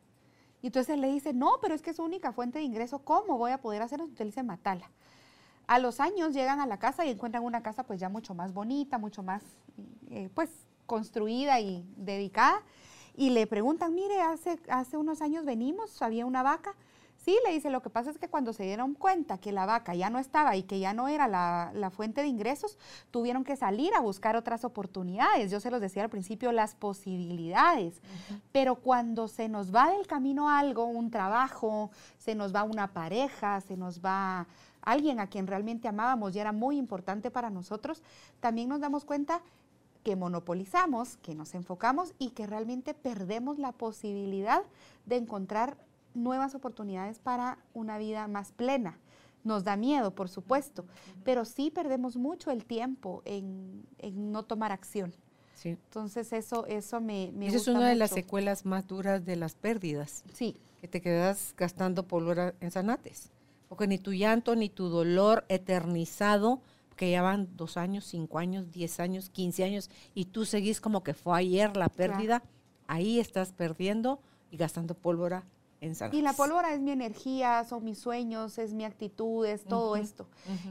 Y entonces le dice, no, pero es que es su única fuente de ingreso, ¿cómo voy a poder hacerlo? Él dice, matala. A los años llegan a la casa y encuentran una casa pues ya mucho más bonita, mucho más eh, pues construida y dedicada. Y le preguntan, mire, hace, hace unos años venimos, había una vaca. Sí, le dice, lo que pasa es que cuando se dieron cuenta que la vaca ya no estaba y que ya no era la, fuente de ingresos, tuvieron que salir a buscar otras oportunidades. Yo se los decía al principio, las posibilidades. Pero cuando se nos va del camino algo, un trabajo, se nos va una pareja, se nos va alguien a quien realmente amábamos y era muy importante para nosotros, también nos damos cuenta que monopolizamos, que nos enfocamos y que realmente perdemos la posibilidad de encontrar nuevas oportunidades para una vida más plena. Nos da miedo, por supuesto, pero sí perdemos mucho el tiempo en, no tomar acción. Sí. Entonces eso, eso me, me Esa es una de las secuelas más duras de las pérdidas. Sí. Que te quedas gastando pólvora en zanates porque ni tu llanto ni tu dolor eternizado, que ya van dos años, cinco años, diez años, quince años, y tú seguís como que fue ayer la pérdida, ahí estás perdiendo y gastando pólvora en Y la pólvora es mi energía, son mis sueños, es mi actitud, es todo esto.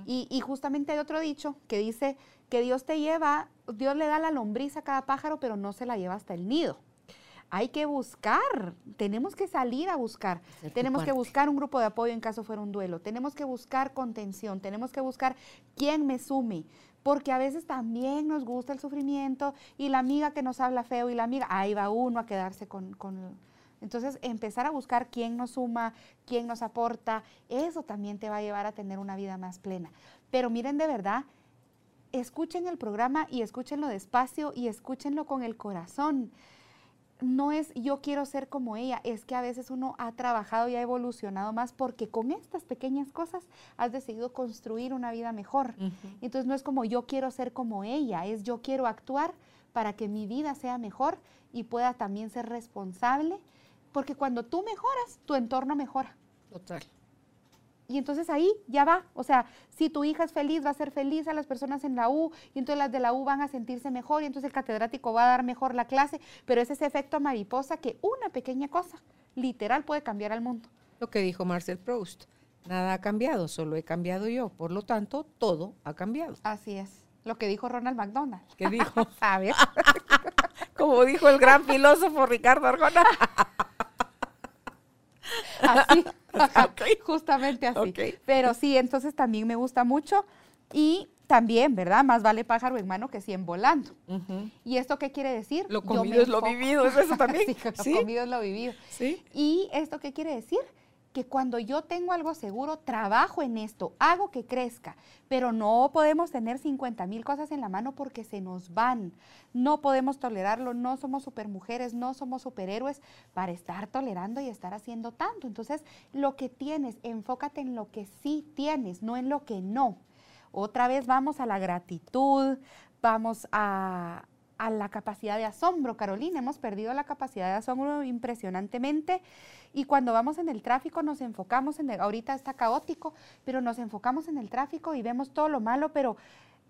y, y, justamente hay otro dicho que dice que Dios te lleva, Dios le da la lombriz a cada pájaro, pero no se la lleva hasta el nido. Hay que buscar, tenemos que salir a buscar, tenemos que buscar un grupo de apoyo en caso fuera un duelo, tenemos que buscar contención, tenemos que buscar quién me sume, porque a veces también nos gusta el sufrimiento y la amiga que nos habla feo y la amiga, ahí va uno a quedarse con, con entonces, empezar a buscar quién nos suma, quién nos aporta, eso también te va a llevar a tener una vida más plena. Pero miren de verdad, escuchen el programa y escúchenlo despacio y escúchenlo con el corazón. No es yo quiero ser como ella, es que a veces uno ha trabajado y ha evolucionado más porque con estas pequeñas cosas has decidido construir una vida mejor. Entonces no es como yo quiero ser como ella, es yo quiero actuar para que mi vida sea mejor y pueda también ser responsable porque cuando tú mejoras, tu entorno mejora. Total. Y entonces ahí ya va. O sea, si tu hija es feliz, va a ser feliz a las personas en la U, y entonces las de la U van a sentirse mejor, y entonces el catedrático va a dar mejor la clase, pero es ese efecto mariposa que una pequeña cosa, literal, puede cambiar al mundo. Lo que dijo Marcel Proust, nada ha cambiado, solo he cambiado yo, por lo tanto, todo ha cambiado. Así es. Lo que dijo Ronald McDonald. ¿Qué dijo? ¿Sabes? Como dijo el gran filósofo Ricardo Arjona. Así, justamente así. Pero sí, entonces también me gusta mucho y también, ¿verdad? Más vale pájaro en mano que cien volando. ¿Y esto qué quiere decir? Lo comido es lo vivido, ¿es eso también? sí, lo comido es lo vivido. ¿Sí? ¿Y esto qué quiere decir? Que cuando yo tengo algo seguro, trabajo en esto, hago que crezca, pero no podemos tener 50 mil cosas en la mano porque se nos van. No podemos tolerarlo, no somos supermujeres, no somos superhéroes para estar tolerando y estar haciendo tanto. Entonces, lo que tienes, enfócate en lo que sí tienes, no en lo que no. Otra vez vamos a la gratitud, vamos a, a la capacidad de asombro. Carolina, hemos perdido la capacidad de asombro impresionantemente y cuando vamos en el tráfico nos enfocamos en el, ahorita está caótico, pero nos enfocamos en el tráfico y vemos todo lo malo, pero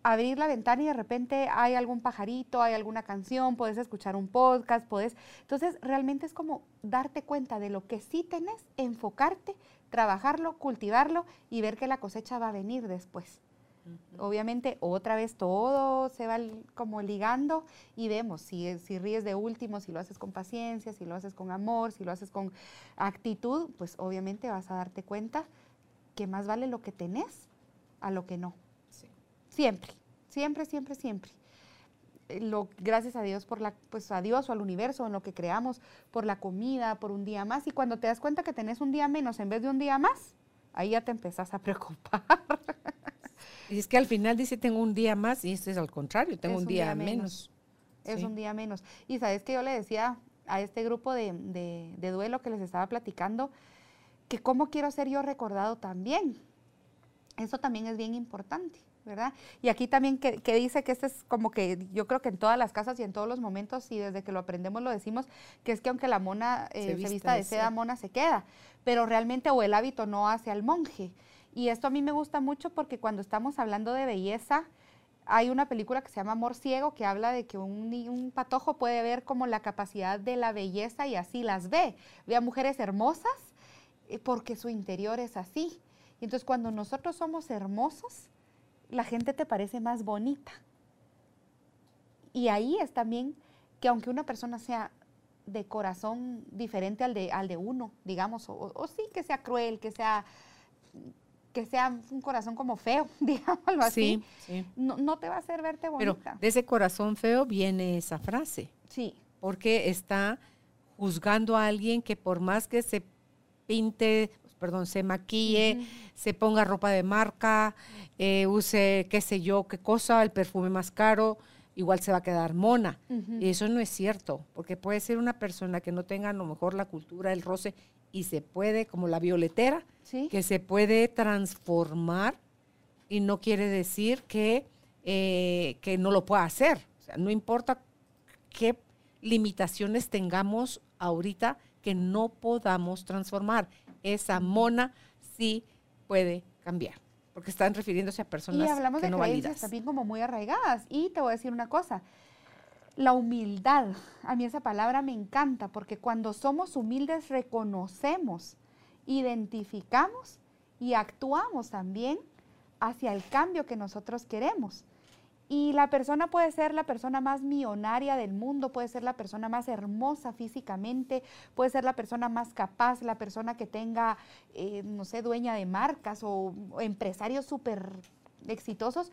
abrir la ventana y de repente hay algún pajarito, hay alguna canción, puedes escuchar un podcast, puedes... Entonces, realmente es como darte cuenta de lo que sí tenés, enfocarte, trabajarlo, cultivarlo y ver que la cosecha va a venir después. Obviamente, otra vez todo se va como ligando y vemos si, si ríes de último, si lo haces con paciencia, si lo haces con amor, si lo haces con actitud, pues obviamente vas a darte cuenta que más vale lo que tenés a lo que no. Siempre, siempre, siempre, siempre. Eh, lo, gracias a Dios por la, pues a Dios o al universo, en lo que creamos, por la comida, por un día más. Y cuando te das cuenta que tenés un día menos en vez de un día más, ahí ya te empezás a preocupar. Y es que al final dice tengo un día más y esto es al contrario, tengo un, día, menos. Es un día menos. Y sabes que yo le decía a este grupo de, de, duelo que les estaba platicando, que cómo quiero ser yo recordado también. Eso también es bien importante. ¿verdad? Y aquí también que, dice que este es como que yo creo que en todas las casas y en todos los momentos, y desde que lo aprendemos lo decimos, que es que aunque la mona eh, se, vista de seda, mona se queda, pero realmente o el hábito no hace al monje. Y esto a mí me gusta mucho porque cuando estamos hablando de belleza, hay una película que se llama Amor Ciego que habla de que un, patojo puede ver como la capacidad de la belleza y así las ve. Ve a mujeres hermosas eh, porque su interior es así. Y entonces cuando nosotros somos hermosos, la gente te parece más bonita. Y ahí es también que aunque una persona sea de corazón diferente al de, al de uno, digamos, o, o sí que sea cruel, que sea que sea un corazón como feo, digámoslo así, No, te va a hacer verte bonita. Pero de ese corazón feo viene esa frase. Sí. Porque está juzgando a alguien que por más que se pinte, perdón, se maquille, se ponga ropa de marca, eh, use qué sé yo, qué cosa, el perfume más caro, igual se va a quedar mona. Y eso no es cierto, porque puede ser una persona que no tenga a lo mejor la cultura, el roce, y se puede, como la violetera, que se puede transformar y no quiere decir que, eh, que no lo pueda hacer. O sea, no importa qué limitaciones tengamos ahorita que no podamos transformar. Esa mona sí puede cambiar, porque están refiriéndose a personas y hablamos que de no creencias también como muy arraigadas. Y te voy a decir una cosa, la humildad, a mí esa palabra me encanta porque cuando somos humildes reconocemos, identificamos y actuamos también hacia el cambio que nosotros queremos. Y la persona puede ser la persona más millonaria del mundo, puede ser la persona más hermosa físicamente, puede ser la persona más capaz, la persona que tenga, eh, no sé, dueña de marcas o, o empresarios súper exitosos,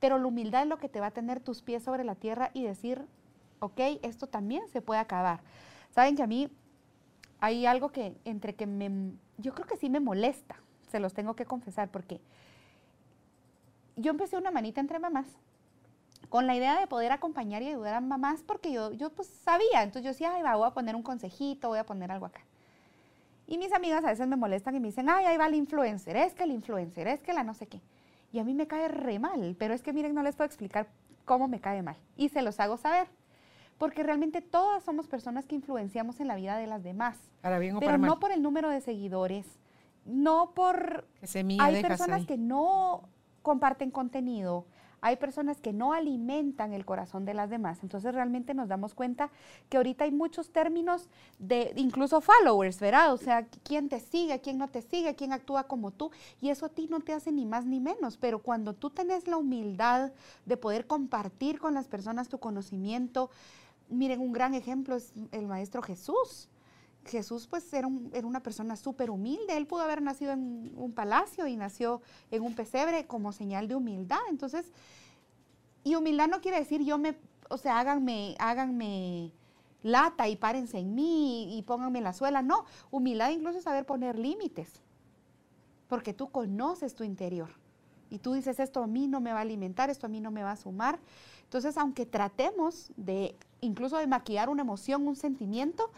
pero la humildad es lo que te va a tener tus pies sobre la tierra y decir, ok, esto también se puede acabar. Saben que a mí hay algo que entre que me, yo creo que sí me molesta, se los tengo que confesar, porque yo empecé una manita entre mamás con la idea de poder acompañar y ayudar a mamás porque yo, yo pues sabía, entonces yo decía, ay, va, voy a poner un consejito, voy a poner algo acá. Y mis amigas a veces me molestan y me dicen, ay, ahí va el influencer, es que el influencer, es que la no sé qué. Y a mí me cae re mal, pero es que miren, no les puedo explicar cómo me cae mal. Y se los hago saber. Porque realmente todas somos personas que influenciamos en la vida de las demás. Para bien o pero para mal. no por el número de seguidores, no por... Que semilla Hay personas ahí. que no comparten contenido, hay personas que no alimentan el corazón de las demás. Entonces realmente nos damos cuenta que ahorita hay muchos términos de incluso followers, ¿verdad? O sea, quién te sigue, quién no te sigue, quién actúa como tú. Y eso a ti no te hace ni más ni menos. Pero cuando tú tenés la humildad de poder compartir con las personas tu conocimiento, miren, un gran ejemplo es el Maestro Jesús. Jesús pues era, un- era una persona súper humilde, él pudo haber nacido en un palacio y nació en un pesebre como señal de humildad. Entonces, y humildad no quiere decir yo me, o sea, háganme, háganme lata y párense en mí y pónganme la suela. No, humildad incluso es saber poner límites, porque tú conoces tu interior. Y tú dices, esto a mí no me va a alimentar, esto a mí no me va a sumar. Entonces, aunque tratemos de incluso de maquillar una emoción, un sentimiento,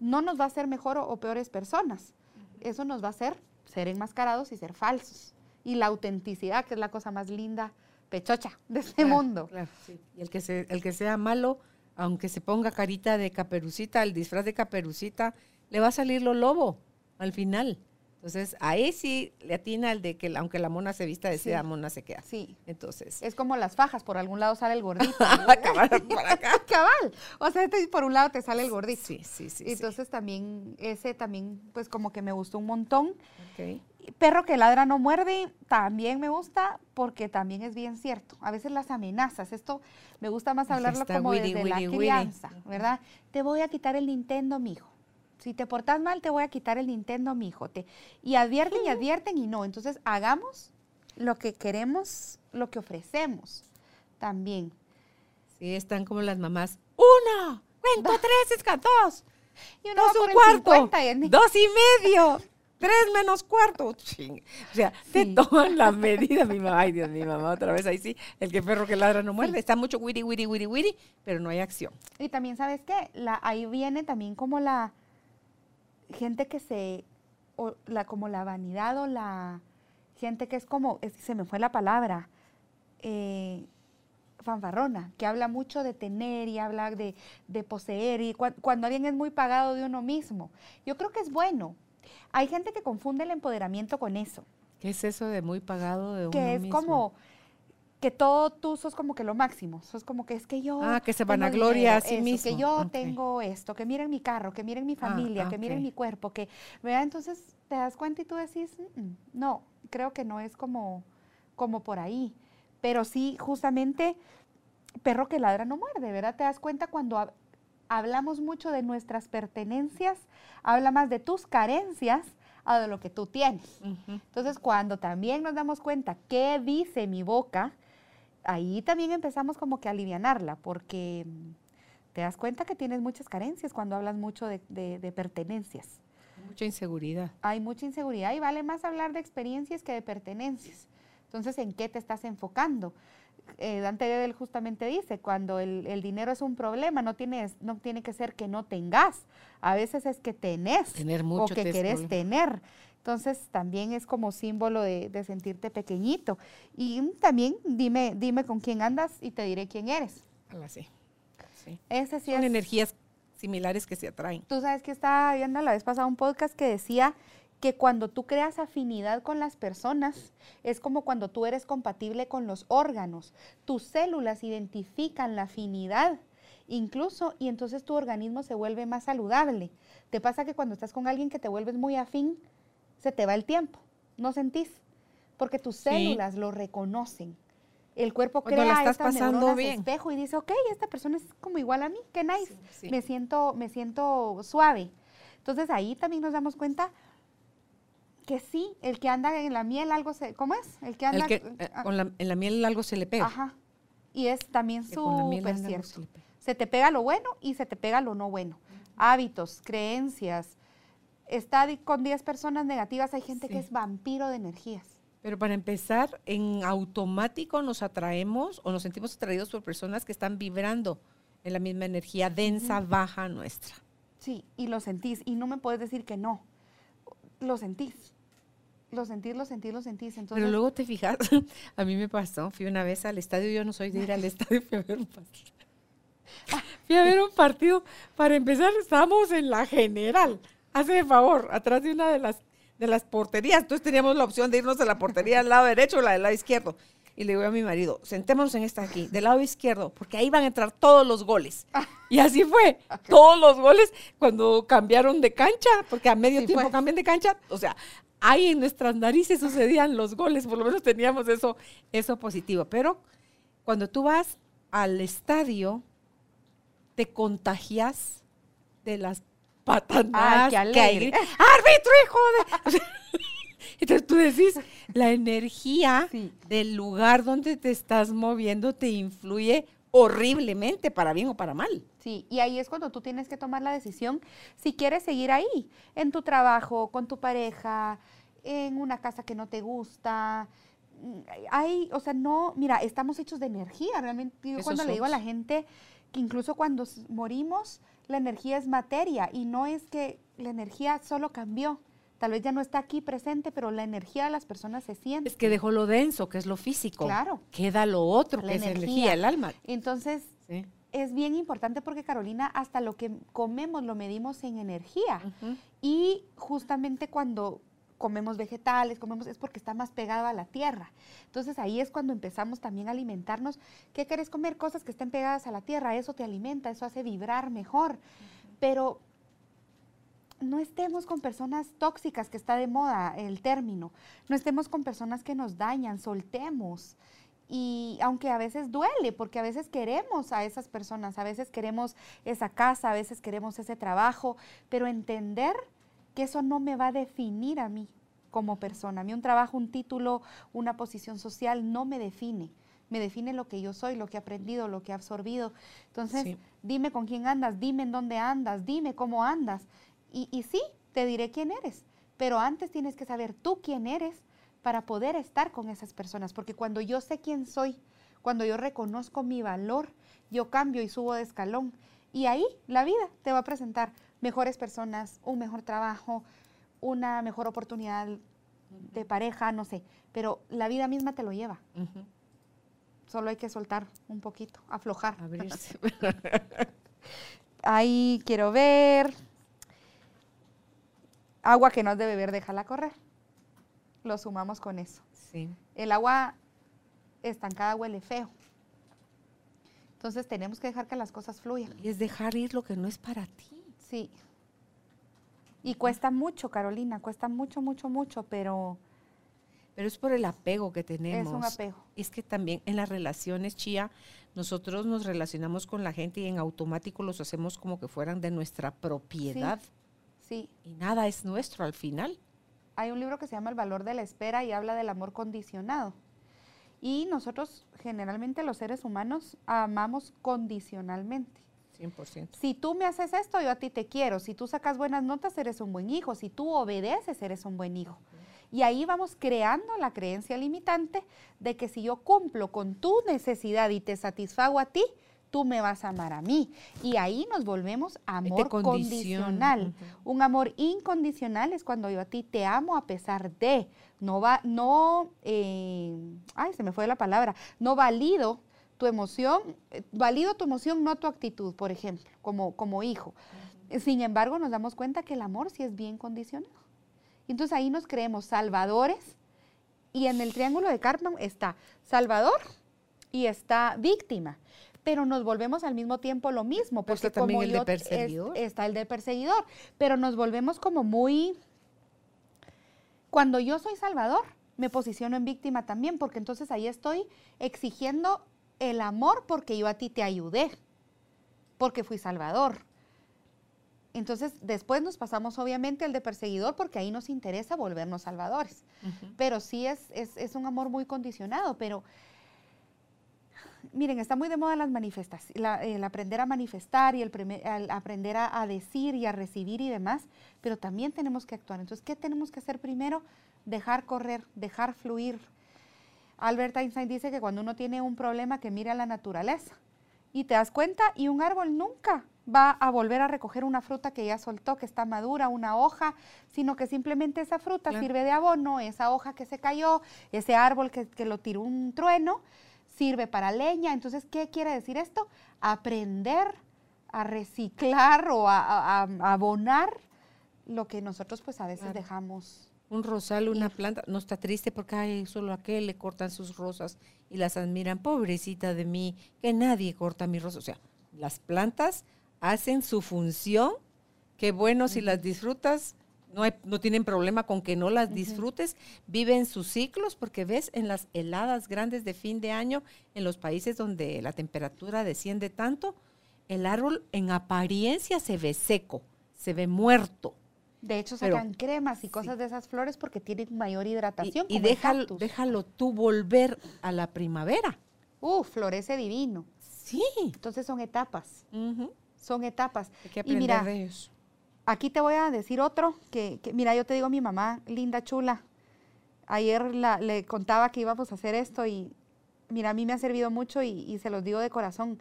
no nos va a hacer mejor o, o peores personas. Eso nos va a hacer ser enmascarados y ser falsos. Y la autenticidad, que es la cosa más linda, pechocha de este Claro, mundo. claro, sí. Y el que, se, el que sea malo, aunque se ponga carita de caperucita, el disfraz de caperucita, le va a salir lo lobo al final. Entonces, ahí sí le atina el de que aunque la mona se vista de Sí. mona se queda. Sí. Entonces, Es como las fajas, por algún lado sale el gordito. Cabal, por acá. Cabal. O sea, este, por un lado te sale el gordito. Sí, sí, sí. sí. Entonces también, ese también, pues como que me gustó un montón. Ok. Perro que ladra no muerde, también me gusta porque también es bien cierto. A veces las amenazas, esto me gusta más hablarlo está como witty, desde la witty. crianza, ¿verdad? Te voy a quitar el Nintendo, mijo. Si te portas mal, te voy a quitar el Nintendo, mijo. Te, y advierten y advierten y no. Entonces, hagamos lo que queremos, lo que ofrecemos también. Sí, están como las mamás. Uno, cuento tres, es dos, Y uno dos un cuarto, 50 y en- dos y medio, tres menos cuarto. Ching. O sea, te Sí. toman la medida, mi mamá. Ay, Dios, mi mamá, otra vez ahí sí. El que perro que ladra no muerde. Está mucho wiri, wiri, wiri, wiri, pero no hay acción. Y también, ¿sabes qué? La, ahí viene también como la gente que se, o la, como la vanidad o la gente que es como, es- se me fue la palabra, eh, fanfarrona, que habla mucho de tener y habla de, de poseer y cua- cuando alguien es muy pagado de uno mismo. Yo creo que es bueno. Hay gente que confunde el empoderamiento con eso, ¿Qué es eso de muy pagado de que uno es mismo? como que todo tú sos como que lo máximo, sos como que es que yo Ah, que se vanagloria a dinero, sí eso, mismo. que yo Ok. tengo esto, que miren mi carro, que miren mi Ah, familia, ah, que miren mi cuerpo, que vea, entonces te das cuenta y tú decís, "Mm, no, creo que no es como como por ahí, pero sí justamente perro que ladra no muerde, ¿verdad? Te das cuenta cuando hab- hablamos mucho de nuestras pertenencias, habla más de tus carencias a de lo que tú tienes. Entonces, cuando también nos damos cuenta qué dice mi boca, ahí también empezamos como que a alivianarla, porque mm, te das cuenta que tienes muchas carencias cuando hablas mucho de, de- de pertenencias. Mucha inseguridad. Hay mucha inseguridad y vale más hablar de experiencias que de pertenencias. Entonces, ¿en qué te estás enfocando? Eh, Dante Gebel justamente dice, cuando el, el dinero es un problema, no, tienes, no tiene que ser que no tengas, a veces es que tenés Tener o mucho que te es querés problema. tener. Entonces también es como símbolo de, de sentirte pequeñito. Y también dime, dime con quién andas y te diré quién eres. Así. Sí. Ese sí Son es. energías similares que se atraen. Tú sabes que estaba viendo la vez pasada un podcast que decía que cuando tú creas afinidad con las personas, es como cuando tú eres compatible con los órganos. Tus células identifican la afinidad incluso y entonces tu organismo se vuelve más saludable. Te pasa que cuando estás con alguien que te vuelves muy afín, se te va el tiempo, no sentís, porque tus Sí. células lo reconocen. El cuerpo Cuando la crea estás estas bien. espejo y dice, ok, esta persona es como igual a mí, qué nice sí. me siento, me siento suave. Entonces ahí también nos damos cuenta que sí, el que anda en la miel algo se, ¿cómo es? El que anda El que, eh, ah, con la- en la miel algo se le pega. Ajá. Y es también súper cierto. Se te pega lo bueno y se te pega lo no bueno. Hábitos, creencias. Está con 10 personas negativas, hay gente que es vampiro de energías. Pero para empezar, en automático nos atraemos o nos sentimos atraídos por personas que están vibrando en la misma energía densa, baja nuestra. Sí, y lo sentís. Y no me puedes decir que no. Lo sentís. Lo sentís, lo sentís, lo sentís. Entonces, Pero luego te fijas, a mí me pasó, fui una vez al estadio, yo no soy de ir al estadio, fui a ver un partido. Fui a ver un partido, para empezar estábamos en la general, hace de favor, atrás de una de las, de las porterías, entonces teníamos la opción de irnos a la portería al lado derecho o la del lado izquierdo. Y le digo a mi marido, sentémonos en esta aquí, del lado izquierdo, porque ahí van a entrar todos los goles. Y así fue, todos los goles cuando cambiaron de cancha, porque a medio Sí, tiempo fue. cambian de cancha, o sea, ahí en nuestras narices sucedían los goles, por lo menos teníamos eso, eso positivo. Pero cuando tú vas al estadio, te contagias de las patanadas Ay, qué. ¡Árbitro, hijo de! Entonces tú decís, la energía Sí. del lugar donde te estás moviendo te influye horriblemente, para bien o para mal. Sí, y ahí es cuando tú tienes que tomar la decisión si quieres seguir ahí, en tu trabajo, con tu pareja, en una casa que no te gusta. Hay, o sea, no, mira, estamos hechos de energía, realmente. Yo Eso cuando le digo a la gente que incluso cuando morimos, la energía es materia y no es que la energía solo cambió. Tal vez ya no está aquí presente, pero la energía de las personas se siente. Es que dejó lo denso, que es lo físico. Claro. Queda lo otro, La que es energía. energía, el alma. Entonces, Sí. es bien importante porque Carolina, hasta lo que comemos lo medimos en energía. Y justamente cuando comemos vegetales, comemos, es porque está más pegado a la tierra. Entonces ahí es cuando empezamos también a alimentarnos. ¿Qué querés comer? Cosas que estén pegadas a la tierra. Eso te alimenta, eso hace vibrar mejor. Pero no estemos con personas tóxicas, que está de moda el término. No estemos con personas que nos dañan, soltemos. Y aunque a veces duele, porque a veces queremos a esas personas, a veces queremos esa casa, a veces queremos ese trabajo, pero entender que eso no me va a definir a mí como persona. A mí un trabajo, un título, una posición social no me define. Me define lo que yo soy, lo que he aprendido, lo que he absorbido. Entonces, Sí. dime con quién andas, dime en dónde andas, dime cómo andas. Y, y sí, te diré quién eres, pero antes tienes que saber tú quién eres para poder estar con esas personas, porque cuando yo sé quién soy, cuando yo reconozco mi valor, yo cambio y subo de escalón. Y ahí la vida te va a presentar mejores personas, un mejor trabajo, una mejor oportunidad de pareja, no sé, pero la vida misma te lo lleva. Solo hay que soltar un poquito, aflojar. Abrirse. Ahí quiero ver. Agua que no has de beber, déjala correr. Lo sumamos con eso. sí. El agua estancada huele feo. Entonces tenemos que dejar que las cosas fluyan. Y es dejar ir lo que no es para ti. Sí. Y cuesta mucho, Carolina, cuesta mucho, mucho, mucho, pero Pero es por el apego que tenemos. es un apego. Es que también en las relaciones, Chía, nosotros nos relacionamos con la gente y en automático los hacemos como que fueran de nuestra propiedad. Sí. Y nada es nuestro al final. Hay un libro que se llama El valor de la espera y habla del amor condicionado. Y nosotros, generalmente los seres humanos, amamos condicionalmente. 100%. Si tú me haces esto, yo a ti te quiero. Si tú sacas buenas notas, eres un buen hijo. Si tú obedeces, eres un buen hijo. Y ahí vamos creando la creencia limitante de que si yo cumplo con tu necesidad y te satisfago a ti, tú me vas a amar a mí. Y ahí nos volvemos amor condiciona, condicional. Un amor incondicional es cuando yo a ti te amo a pesar de. No va, no, eh, ay, se me fue la palabra. No valido tu emoción, eh, valido tu emoción, no tu actitud, por ejemplo, como, como hijo. Sin embargo, nos damos cuenta que el amor sí es bien condicionado. Entonces ahí nos creemos salvadores y en el triángulo de Cartman está salvador y está víctima. Pero nos volvemos al mismo tiempo lo mismo. Porque está también como el de yo- es- perseguidor. está el de perseguidor. Pero nos volvemos como muy... Cuando yo soy salvador, me posiciono en víctima también, porque entonces ahí estoy exigiendo el amor porque yo a ti te ayudé, porque fui salvador. Entonces, después nos pasamos obviamente al de perseguidor porque ahí nos interesa volvernos salvadores. Pero sí es, es, un amor muy condicionado, pero miren, está muy de moda las manifestaciones, el aprender a manifestar y el, aprender a, decir y a recibir y demás, pero también tenemos que actuar. Entonces, ¿qué tenemos que hacer primero? Dejar correr, dejar fluir. Albert Einstein dice que cuando uno tiene un problema que mire a la naturaleza y te das cuenta y un árbol nunca va a volver a recoger una fruta que ya soltó, que está madura, una hoja, sino que simplemente esa fruta sirve de abono, esa hoja que se cayó, ese árbol que, que lo tiró un trueno, sirve para leña. Entonces, ¿qué quiere decir esto? Aprender a reciclar o a, abonar lo que nosotros pues a veces dejamos. Un rosal, una planta, no está triste porque hay solo aquel le cortan sus rosas y las admiran, pobrecita de mí, que nadie corta mi rosa. O sea, las plantas hacen su función, qué bueno si las disfrutas, no, no tienen problema con que no las disfrutes, viven sus ciclos, porque ves en las heladas grandes de fin de año, en los países donde la temperatura desciende tanto, el árbol en apariencia se ve seco, se ve muerto. De hecho, sacan cremas y cosas de esas flores porque tienen mayor hidratación. Y, déjalo, déjalo tú volver a la primavera. Uh, florece divino. Sí. Entonces son etapas. Son etapas. Hay que aprender y mira, de eso. Aquí te voy a decir otro, que, mira, yo te digo a mi mamá, linda, chula. Ayer le contaba que íbamos a hacer esto y mira, a mí me ha servido mucho y, se los digo de corazón.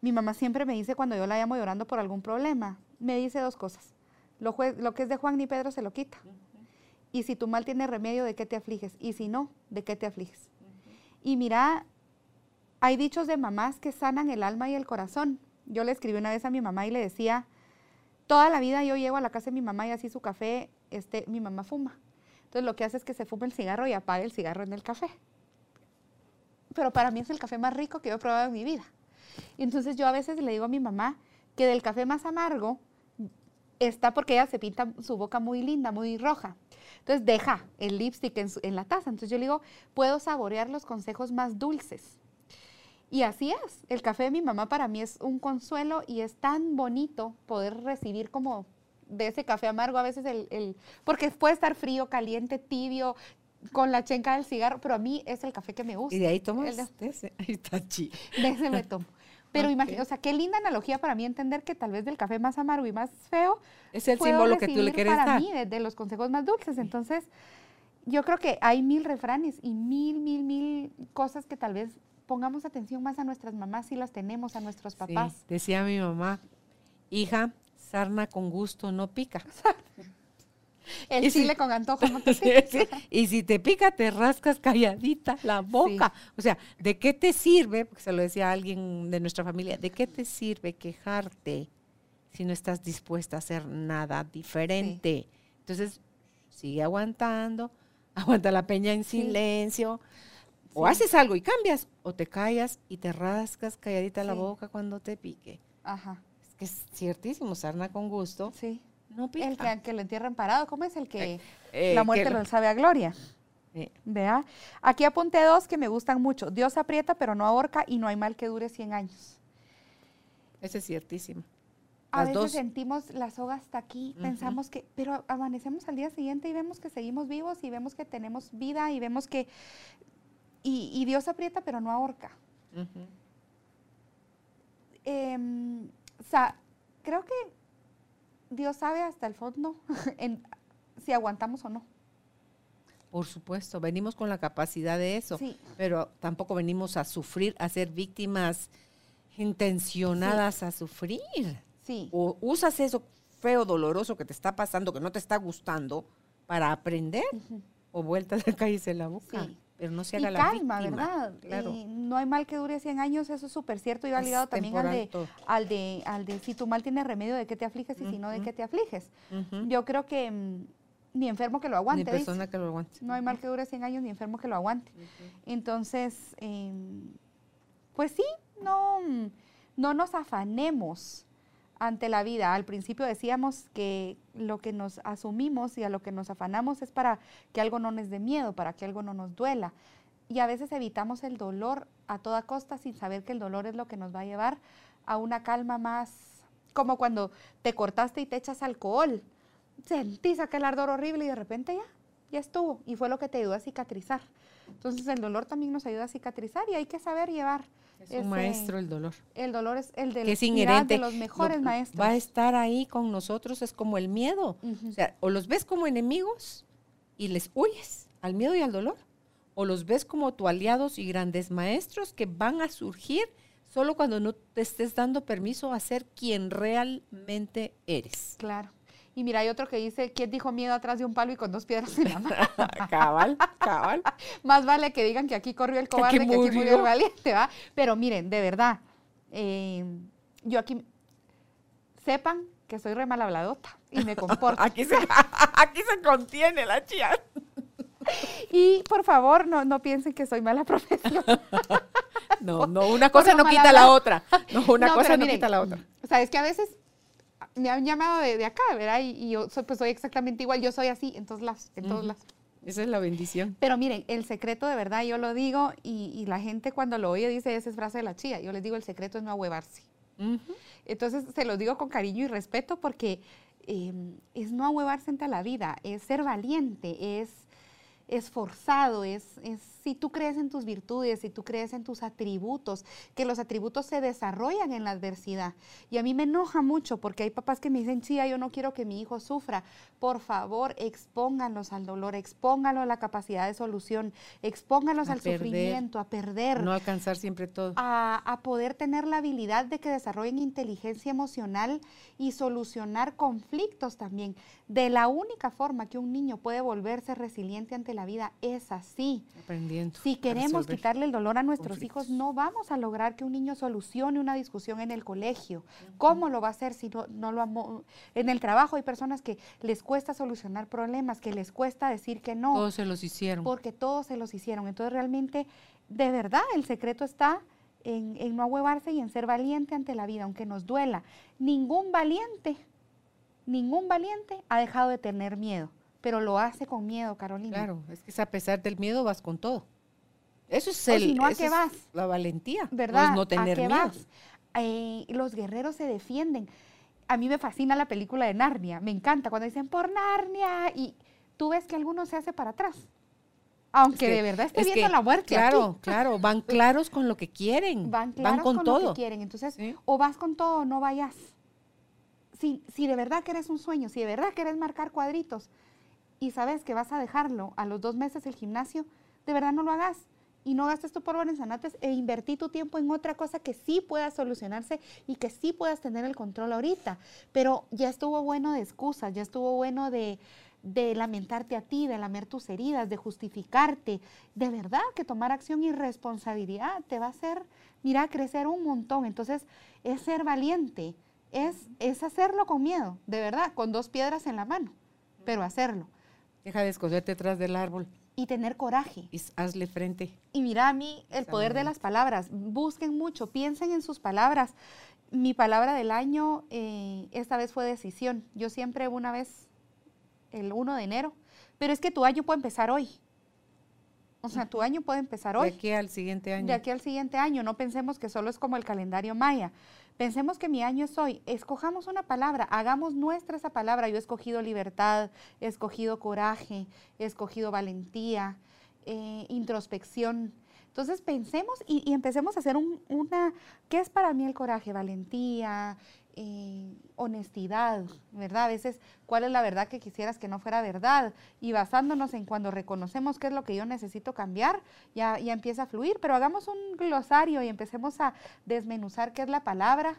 Mi mamá siempre me dice cuando yo la llamo llorando por algún problema, me dice dos cosas. Lo, lo que es de Juan ni Pedro se lo quita. Y si tu mal tiene remedio, ¿de qué te afliges? Y si no, ¿de qué te afliges? Y mira, hay dichos de mamás que sanan el alma y el corazón. Yo le escribí una vez a mi mamá y le decía, Toda la vida yo llego a la casa de mi mamá y así su café, este, mi mamá fuma. Entonces lo que hace es que se fuma el cigarro y apaga el cigarro en el café. Pero para mí es el café más rico que yo he probado en mi vida. Y entonces yo a veces le digo a mi mamá que del café más amargo está porque ella se pinta su boca muy linda, muy roja. Entonces deja el lipstick en, en la taza. Entonces yo le digo, puedo saborear los consejos más dulces. Y así es, el café de mi mamá para mí es un consuelo y es tan bonito poder recibir como de ese café amargo, a veces el, porque puede estar frío, caliente, tibio, con la chenca del cigarro, pero a mí es el café que me gusta. Y de ahí tomas ese, ahí está. De ese me tomo. Pero imagínate, o sea, qué linda analogía para mí entender que tal vez del café más amargo y más feo es el símbolo que tú le quieres para mí de, los consejos más dulces. Entonces, yo creo que hay mil refranes y mil, mil, mil cosas que tal vez pongamos atención más a nuestras mamás si las tenemos, a nuestros papás. decía mi mamá, hija, sarna con gusto no pica. El chile con antojo no te pica. Y si te pica, te rascas calladita la boca. O sea, ¿de qué te sirve? Porque se lo decía alguien de nuestra familia, ¿de qué te sirve quejarte si no estás dispuesta a hacer nada diferente? Entonces, sigue aguantando, aguanta la peña en silencio. O haces algo y cambias, o te callas y te rascas calladita la boca cuando te pique. Ajá. Es que es ciertísimo, sarna con gusto. Sí. No pica. El que, lo entierran parado, ¿cómo es el que eh, eh, la muerte lo sabe a gloria? Vea. Aquí apunté dos que me gustan mucho. Dios aprieta pero no ahorca y no hay mal que dure 100 años. Ese es ciertísimo. a veces sentimos la soga hasta aquí, pensamos que, pero amanecemos al día siguiente y vemos que seguimos vivos y vemos que tenemos vida y vemos que y, Dios aprieta, pero no ahorca. Em, o sea, creo que Dios sabe hasta el fondo si aguantamos o no. Por supuesto, venimos con la capacidad de eso, pero tampoco venimos a sufrir, a ser víctimas intencionadas a sufrir. Sí. O usas eso feo, doloroso que te está pasando, que no te está gustando, para aprender, o vueltas a caerse en la boca. Sí pero no se haga y la calma, ¿verdad? Claro. no hay mal que dure 100 años, eso es súper cierto. Y va ligado también al de, al de, al, de, si tu mal tiene remedio, ¿de qué te afliges? Y si no, ¿de qué te afliges? Yo creo que mm, ni enfermo que lo aguante. Ni persona que lo aguante. No hay mal que dure 100 años, ni enfermo que lo aguante. Entonces, em, pues sí, no, no nos afanemos ante la vida. Al principio decíamos que lo que nos asumimos y a lo que nos afanamos es para que algo no nos dé miedo, para que algo no nos duela. Y a veces evitamos el dolor a toda costa sin saber que el dolor es lo que nos va a llevar a una calma más Como cuando te cortaste y te echas alcohol. Sentís aquel ardor horrible y de repente ya, ya estuvo. Y fue lo que te ayudó a cicatrizar. Entonces el dolor también nos ayuda a cicatrizar y hay que saber llevar. Es un maestro el dolor. El dolor es el de, que es inherente. de los mejores Lo- maestros. Va a estar ahí con nosotros, es como el miedo. O sea, o los ves como enemigos y les huyes al miedo y al dolor, o los ves como tu aliados y grandes maestros que van a surgir solo cuando no te estés dando permiso a ser quien realmente eres. Claro. Y mira, hay otro que dice, ¿quién dijo miedo atrás de un palo y con dos piedras en la mano? cabal, cabal. Más vale que digan que aquí corrió el Que aquí cobarde que aquí murió murió. el valiente, ¿va? Pero miren, de verdad, eh, yo aquí, sepan que soy re mal habladota y me comporto. Aquí se, aquí se contiene la chía. y por favor, no, no piensen que soy mala profesión. No, no, una cosa no quita la otra. No, una No, cosa no miren, quita la otra. O sea, es que a veces me han llamado de, de acá, ¿verdad? Y, y yo soy, pues soy exactamente igual, yo soy así en todos lados, en todos Ujú. lados. Esa es la bendición. Pero miren, el secreto de verdad, yo lo digo y, y la gente cuando lo oye dice, esa es frase de la chía. Yo les digo, el secreto es no ahuevarse. Ujú. Entonces se los digo con cariño y respeto porque eh, es no ahuevarse ante la vida, es ser valiente, es esforzado, es, es si tú crees en tus virtudes, si tú crees en tus atributos, que los atributos se desarrollan en la adversidad. Y a mí me enoja mucho porque hay papás que me dicen, chía, yo no quiero que mi hijo sufra. Por favor, expónganlos al dolor, expónganlos a la capacidad de solución, expónganlos A al perder. sufrimiento, a perder No alcanzar siempre todo. a, a poder tener la habilidad de que desarrollen inteligencia emocional y solucionar conflictos también. De la única forma que un niño puede volverse resiliente ante la vida es así. Aprendiendo. Si queremos quitarle el dolor a nuestros conflictos. hijos, no vamos a lograr que un niño solucione una discusión en el colegio. ¿Cómo lo va a hacer si no, no lo amo? En el trabajo hay personas que les cuesta solucionar problemas, que les cuesta decir que no Todos se los hicieron. porque todos se los hicieron. Entonces realmente, de verdad, el secreto está en, en no ahuevarse y en ser valiente ante la vida, aunque nos duela. Ningún valiente, ningún valiente ha dejado de tener miedo, pero lo hace con miedo, Carolina. Claro, es que es a pesar del miedo vas con todo. Eso es O el, si no, ¿a qué vas? la valentía. ¿Verdad? No es no tener ¿A qué miedo. vas? Eh, los guerreros se defienden. A mí me fascina la película de Narnia, me encanta cuando dicen por Narnia y tú ves que alguno se hace para atrás. Aunque Es que- de verdad esté es viendo que, la muerte. aquí. Claro, claro, van claros con lo que quieren. van claros con, con, todo. lo que quieren. Entonces, Sí. o vas con todo o no vayas. Si, si de verdad quieres un sueño, si de verdad quieres marcar cuadritos y sabes que vas a dejarlo a los dos meses el gimnasio, de verdad no lo hagas. Y no gastes tu polvo en zanates e invertí tu tiempo en otra cosa que sí pueda solucionarse y que sí puedas tener el control ahorita. Pero ya estuvo bueno de excusas, ya estuvo bueno de, de lamentarte a ti, de lamer tus heridas, de justificarte. De verdad que tomar acción y responsabilidad te va a hacer, mira, crecer un montón. Entonces, es ser valiente, es, es hacerlo con miedo, de verdad, con dos piedras en la mano, pero hacerlo. Deja de esconderte detrás del árbol Y tener coraje. y hazle frente. Y mira a mí el poder de las palabras. Busquen mucho, piensen en sus palabras. Mi palabra del año eh, esta vez fue decisión. Yo siempre una vez, el 1 de enero, pero es que tu año puede empezar hoy. O sea, tu año puede empezar De hoy. aquí al siguiente año. De aquí al siguiente año. No pensemos que solo es como el calendario maya. Pensemos que mi año es hoy. Escojamos una palabra, hagamos nuestra esa palabra. Yo he escogido libertad, he escogido coraje, he escogido valentía, eh, introspección. Entonces pensemos y, empecemos a hacer un- una, ¿qué es para mí el coraje? Valentía, eh, honestidad, ¿verdad? A veces, ¿cuál es la verdad que quisieras que no fuera verdad? Y basándonos en cuando reconocemos qué es lo que yo necesito cambiar, ya, ya empieza a fluir, pero hagamos un glosario y empecemos a desmenuzar qué es la palabra.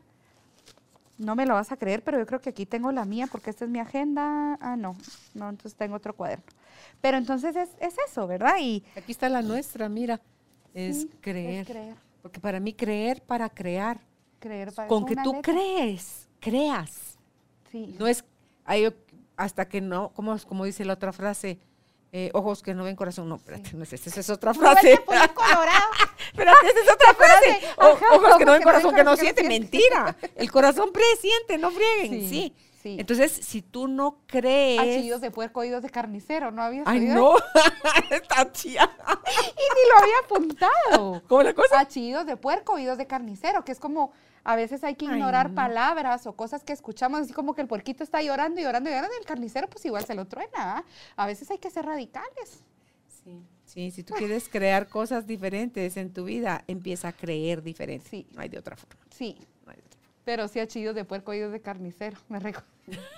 No me lo vas a creer, pero yo creo que aquí tengo la mía porque esta es mi agenda. Ah, no, no, entonces tengo otro cuaderno. Pero entonces es, es eso, ¿verdad? Y Aquí está la nuestra, mira. Es Sí, creer. es creer. Porque para mí creer para crear. Creer para Con es que tú letra. crees, creas. Sí. No es hay hasta que no, como, como dice la otra frase, eh, ojos que no ven, corazón no, espérate, no es esa, esa es otra No, frase. pollo colorado. Espérate, esa es otra frase. O- ojos que no ven, corazón que no corazón siente, mentira. El corazón presiente, no frieguen, Sí, sí. sí. Entonces, si tú no crees... Achillos de puerco, oídos de carnicero, ¿no habías Ay, oído? no, está chía. Y ni lo había apuntado. ¿Cómo la cosa? Achillos de puerco, oídos de carnicero, que es como A veces hay que Ay, ignorar no. palabras o cosas que escuchamos, así como que el puerquito está llorando y llorando y llorando, y el carnicero pues igual se lo truena. A veces hay que ser radicales. Sí. Sí, si tú quieres crear cosas diferentes en tu vida, empieza a creer diferente. Sí. No hay de otra forma. Sí, no hay de otra forma. pero sí a chillos de puerco, oídos de carnicero. Me recuerdo.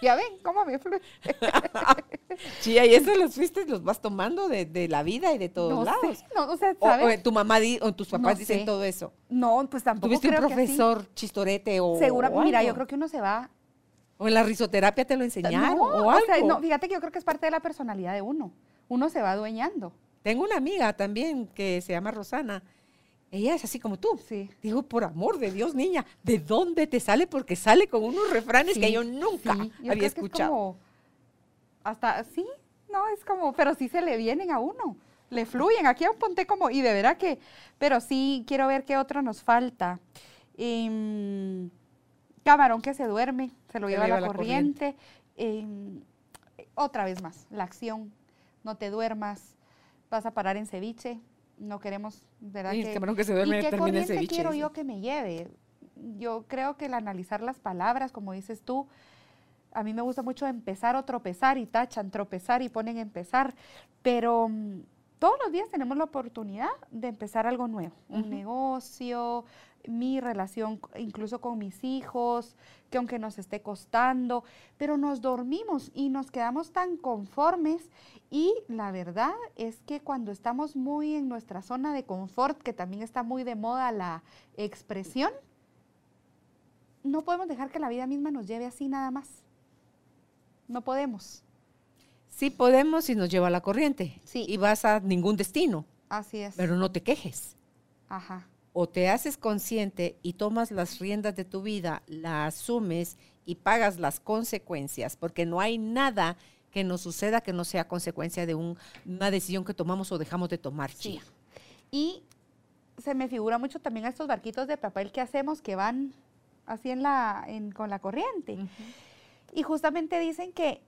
Ya ven cómo me fluye. Sí, y eso los fuiste, los vas tomando de, de la vida y de todos No lados. sé, no, o sea, O, ¿sabes? o tu mamá di- o tus papás No dicen sé. todo eso. no, pues tampoco ¿Tuviste un creo que profesor chistorete o Segura, o mira, yo creo que uno se va O en la risoterapia te lo enseñaron no, o o algo. sea, no, fíjate que yo creo que es parte de la personalidad de uno. Uno se va adueñando. Tengo una amiga también que se llama Rosana. Ella es así como tú. Sí. Digo, por amor de Dios, niña, ¿de dónde te sale? Porque sale con unos refranes que yo nunca sí, yo creo había que es escuchado. como, hasta, sí, no, es como, pero sí se le vienen a uno, le fluyen. Aquí apunté como, y de verdad que, pero sí quiero ver qué otro nos falta. Em, camarón que se duerme, se lo Se lleva, la, la corriente. Em, otra vez más, la acción, no te duermas, vas a parar en ceviche, no queremos, ¿verdad? Y el camarón que se duerme ¿Y qué corriente ceviche, quiero yo que me lleve? Yo creo que el analizar las palabras, como dices tú, a mí me gusta mucho empezar o tropezar y tachan tropezar y ponen empezar, pero mm, todos los días tenemos la oportunidad de empezar algo nuevo, un negocio, mi relación incluso con mis hijos, que aunque nos esté costando, pero nos dormimos y nos quedamos tan conformes y la verdad es que cuando estamos muy en nuestra zona de confort, que también está muy de moda la expresión, no podemos dejar que la vida misma nos lleve así nada más. No podemos. Sí podemos y nos lleva la corriente. Sí. Y vas a ningún destino, Así es. pero no te quejes. Ajá. O te haces consciente y tomas las riendas de tu vida, la asumes y pagas las consecuencias, porque no hay nada que nos suceda que no sea consecuencia de un- una decisión que tomamos o dejamos de tomar. Sí. Chía. Y se me figura mucho también a estos barquitos de papel que hacemos que van así en la, en- con la corriente. Y justamente dicen que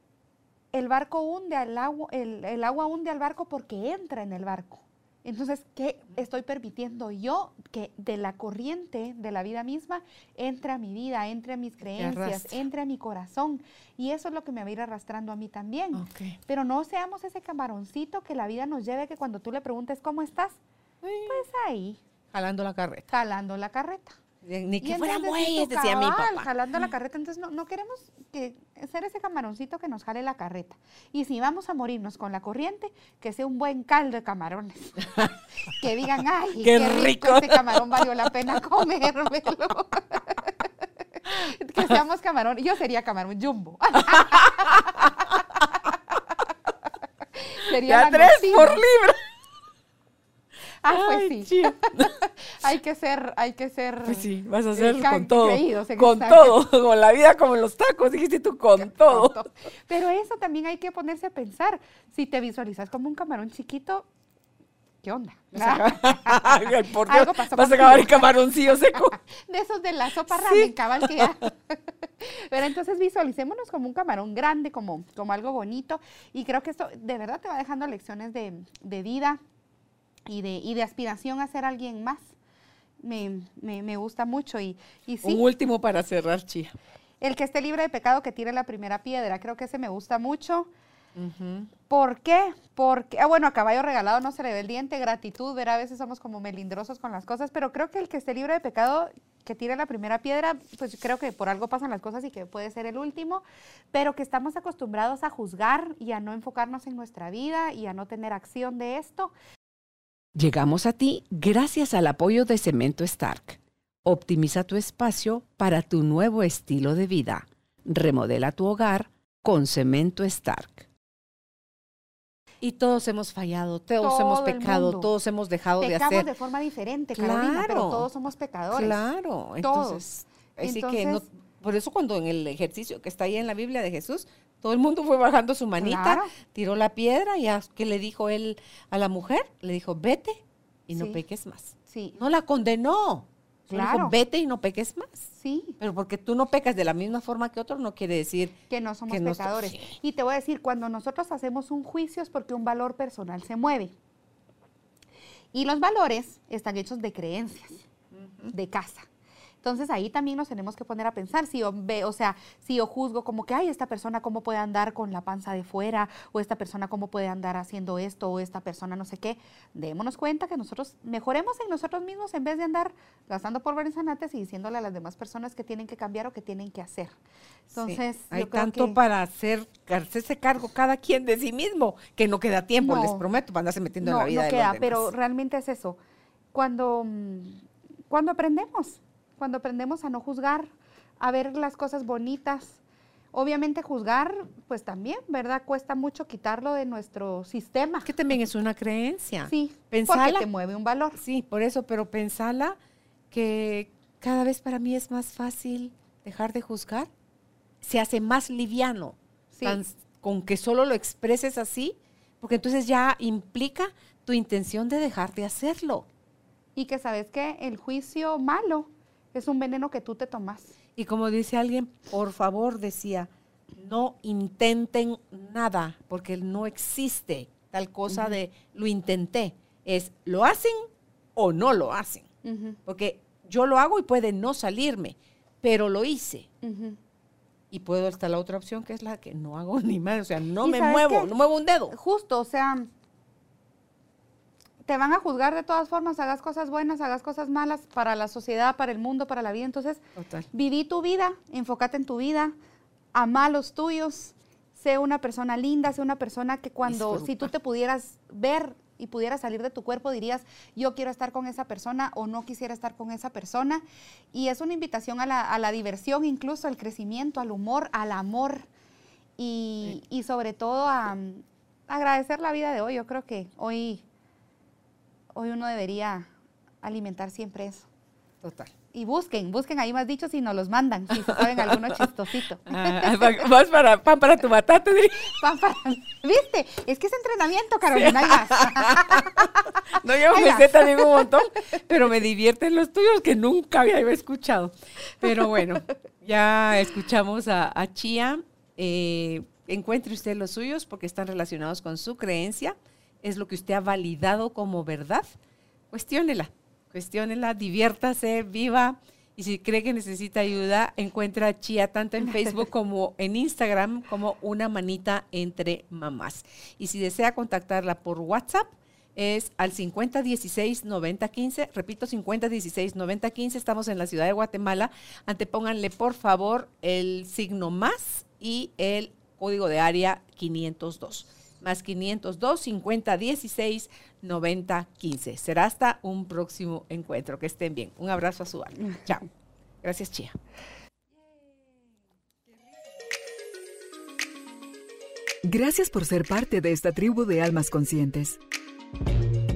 el barco hunde al agua, el, el agua hunde al barco porque entra en el barco. Entonces, ¿qué estoy permitiendo yo que de la corriente de la vida misma entre a mi vida, entre a mis creencias, entre a mi corazón? Y eso es lo que me va a ir arrastrando a mí también. Ok. Pero no seamos ese camaroncito que la vida nos lleve, que cuando tú le preguntes cómo estás, pues ahí, Jalando la carreta. jalando la carreta. Ni que fueran bueyes, decía mi papá. Jalando la carreta, entonces no, no queremos que ser ese camaroncito que nos jale la carreta. Y si vamos a morirnos con la corriente, que sea un buen caldo de camarones. que digan, ay, Qué qué, rico, rico". este camarón valió la pena comérmelo. que seamos camarón. Yo sería camarón jumbo. sería Ya tres por libra. Ah, pues Ay, sí. hay que ser, hay que ser. Pues sí, vas a ca- con todo. creídos Con todo. Con la vida como los tacos, dijiste tú, con todo. Pero eso también hay que ponerse a pensar. Si te visualizas como un camarón chiquito, ¿qué onda? Ay, por Dios, Algo pasó vas a acabar el camaroncillo seco. De esos de la sopa ramen, cabal que ya. Pero entonces visualicémonos como un camarón grande, como, como algo bonito. Y creo que esto de verdad te va dejando lecciones de, de vida y de, y de aspiración a ser alguien más. Me, me- me gusta mucho. Y, y sí, Un último para cerrar, chía. el que esté libre de pecado, que tire la primera piedra. Creo que ese me gusta mucho. ¿Por qué? Porque, ah, bueno, a caballo regalado no se le ve el diente, gratitud, ver, a veces somos como melindrosos con las cosas, pero creo que el que esté libre de pecado, que tire la primera piedra, pues creo que por algo pasan las cosas y que puede ser el último, pero que estamos acostumbrados a juzgar y a no enfocarnos en nuestra vida y a no tener acción de esto. Llegamos a ti gracias al apoyo de Cemento Stark. Optimiza tu espacio para tu nuevo estilo de vida. Remodela tu hogar con Cemento Stark. Y todos hemos fallado, todos hemos Todo pecado, todos hemos dejado de Pecamos hacer. de forma diferente, Carolina, pero Claro. todos somos pecadores. Claro, entonces, así que no, Entonces- por eso cuando en el ejercicio que está ahí en la Biblia de Jesús, todo el mundo fue bajando su manita, Claro. tiró la piedra y a- ¿qué le dijo él a la mujer? Le dijo, vete y no Sí. peques más. Sí, No la condenó. solo dijo, Claro. vete y no peques más. sí. Pero porque tú no pecas de la misma forma que otro, no quiere decir que no somos que no- pecadores. Y te voy a decir, cuando nosotros hacemos un juicio es porque un valor personal se mueve. Y los valores están hechos de creencias, de casa. Entonces ahí también nos tenemos que poner a pensar, si yo ve, o sea, si yo juzgo como que, ay, esta persona cómo puede andar con la panza de fuera, o esta persona cómo puede andar haciendo esto, o esta persona no sé qué, démonos cuenta que nosotros mejoremos en nosotros mismos en vez de andar gastando por anates y diciéndole a las demás personas que tienen que cambiar o que tienen que hacer. Entonces, hay tanto para hacer, hacerse cargo cada quien de sí mismo que no queda tiempo, les prometo, para andarse metiendo en la vida. No queda, pero realmente es eso. Cuando, mm, cuando aprendemos, cuando aprendemos a no juzgar, a ver las cosas bonitas. Obviamente juzgar, pues también, ¿verdad? Cuesta mucho quitarlo de nuestro sistema. Que también es una creencia. Sí, pensala, porque te mueve un valor. Sí, por eso, pero pensala que cada vez para mí es más fácil dejar de juzgar. Se hace más liviano con que solo lo expreses así, porque entonces ya implica tu intención de dejar de hacerlo. Y que sabes que el juicio malo es un veneno que tú te tomas. Y como dice alguien, por favor, decía, no intenten nada, porque no existe tal cosa de lo intenté. Es, ¿lo hacen o no lo hacen? Porque yo lo hago y puede no salirme, pero lo hice. Y puedo hasta la otra opción, que es la que no hago ni más, o sea, no me muevo, no muevo un dedo. Justo, o sea, te van a juzgar de todas formas, hagas cosas buenas, hagas cosas malas para la sociedad, para el mundo, para la vida. Entonces, viví tu vida, enfócate en tu vida, ama a los tuyos, sé una persona linda, sé una persona que cuando, si tú te pudieras ver y pudieras salir de tu cuerpo, dirías, yo quiero estar con esa persona o no quisiera estar con esa persona. Y es una invitación a la, diversión, incluso al crecimiento, al humor, al amor y, y sobre todo a agradecer la vida de hoy. Yo creo que hoy hoy uno debería alimentar siempre eso. Total. Y busquen, busquen ahí más dichos y nos los mandan, si se saben alguno chistosito. Ah, más para, pan para tu batata, Pan para, ¿viste? Es que es entrenamiento, Carolina, No, yo me sé también un montón, pero me divierten los tuyos que nunca había escuchado. Pero bueno, ya escuchamos a, a Chía. Eh, encuentre usted los suyos porque están relacionados con su creencia es lo que usted ha validado como verdad, cuestiónela, cuestiónela, diviértase, viva. Y si cree que necesita ayuda, encuentra a Chía tanto en Facebook como en Instagram como una manita entre mamás. Y si desea contactarla por WhatsApp, es al 5016-9015. Repito, 5016-9015. Estamos en la ciudad de Guatemala. Antepónganle, por favor, el signo más y el código de área 502 más 502 50 16 90 15. Será hasta un próximo encuentro. Que estén bien. Un abrazo a su alma. Chao. Gracias, Chía. Gracias por ser parte de esta tribu de almas conscientes.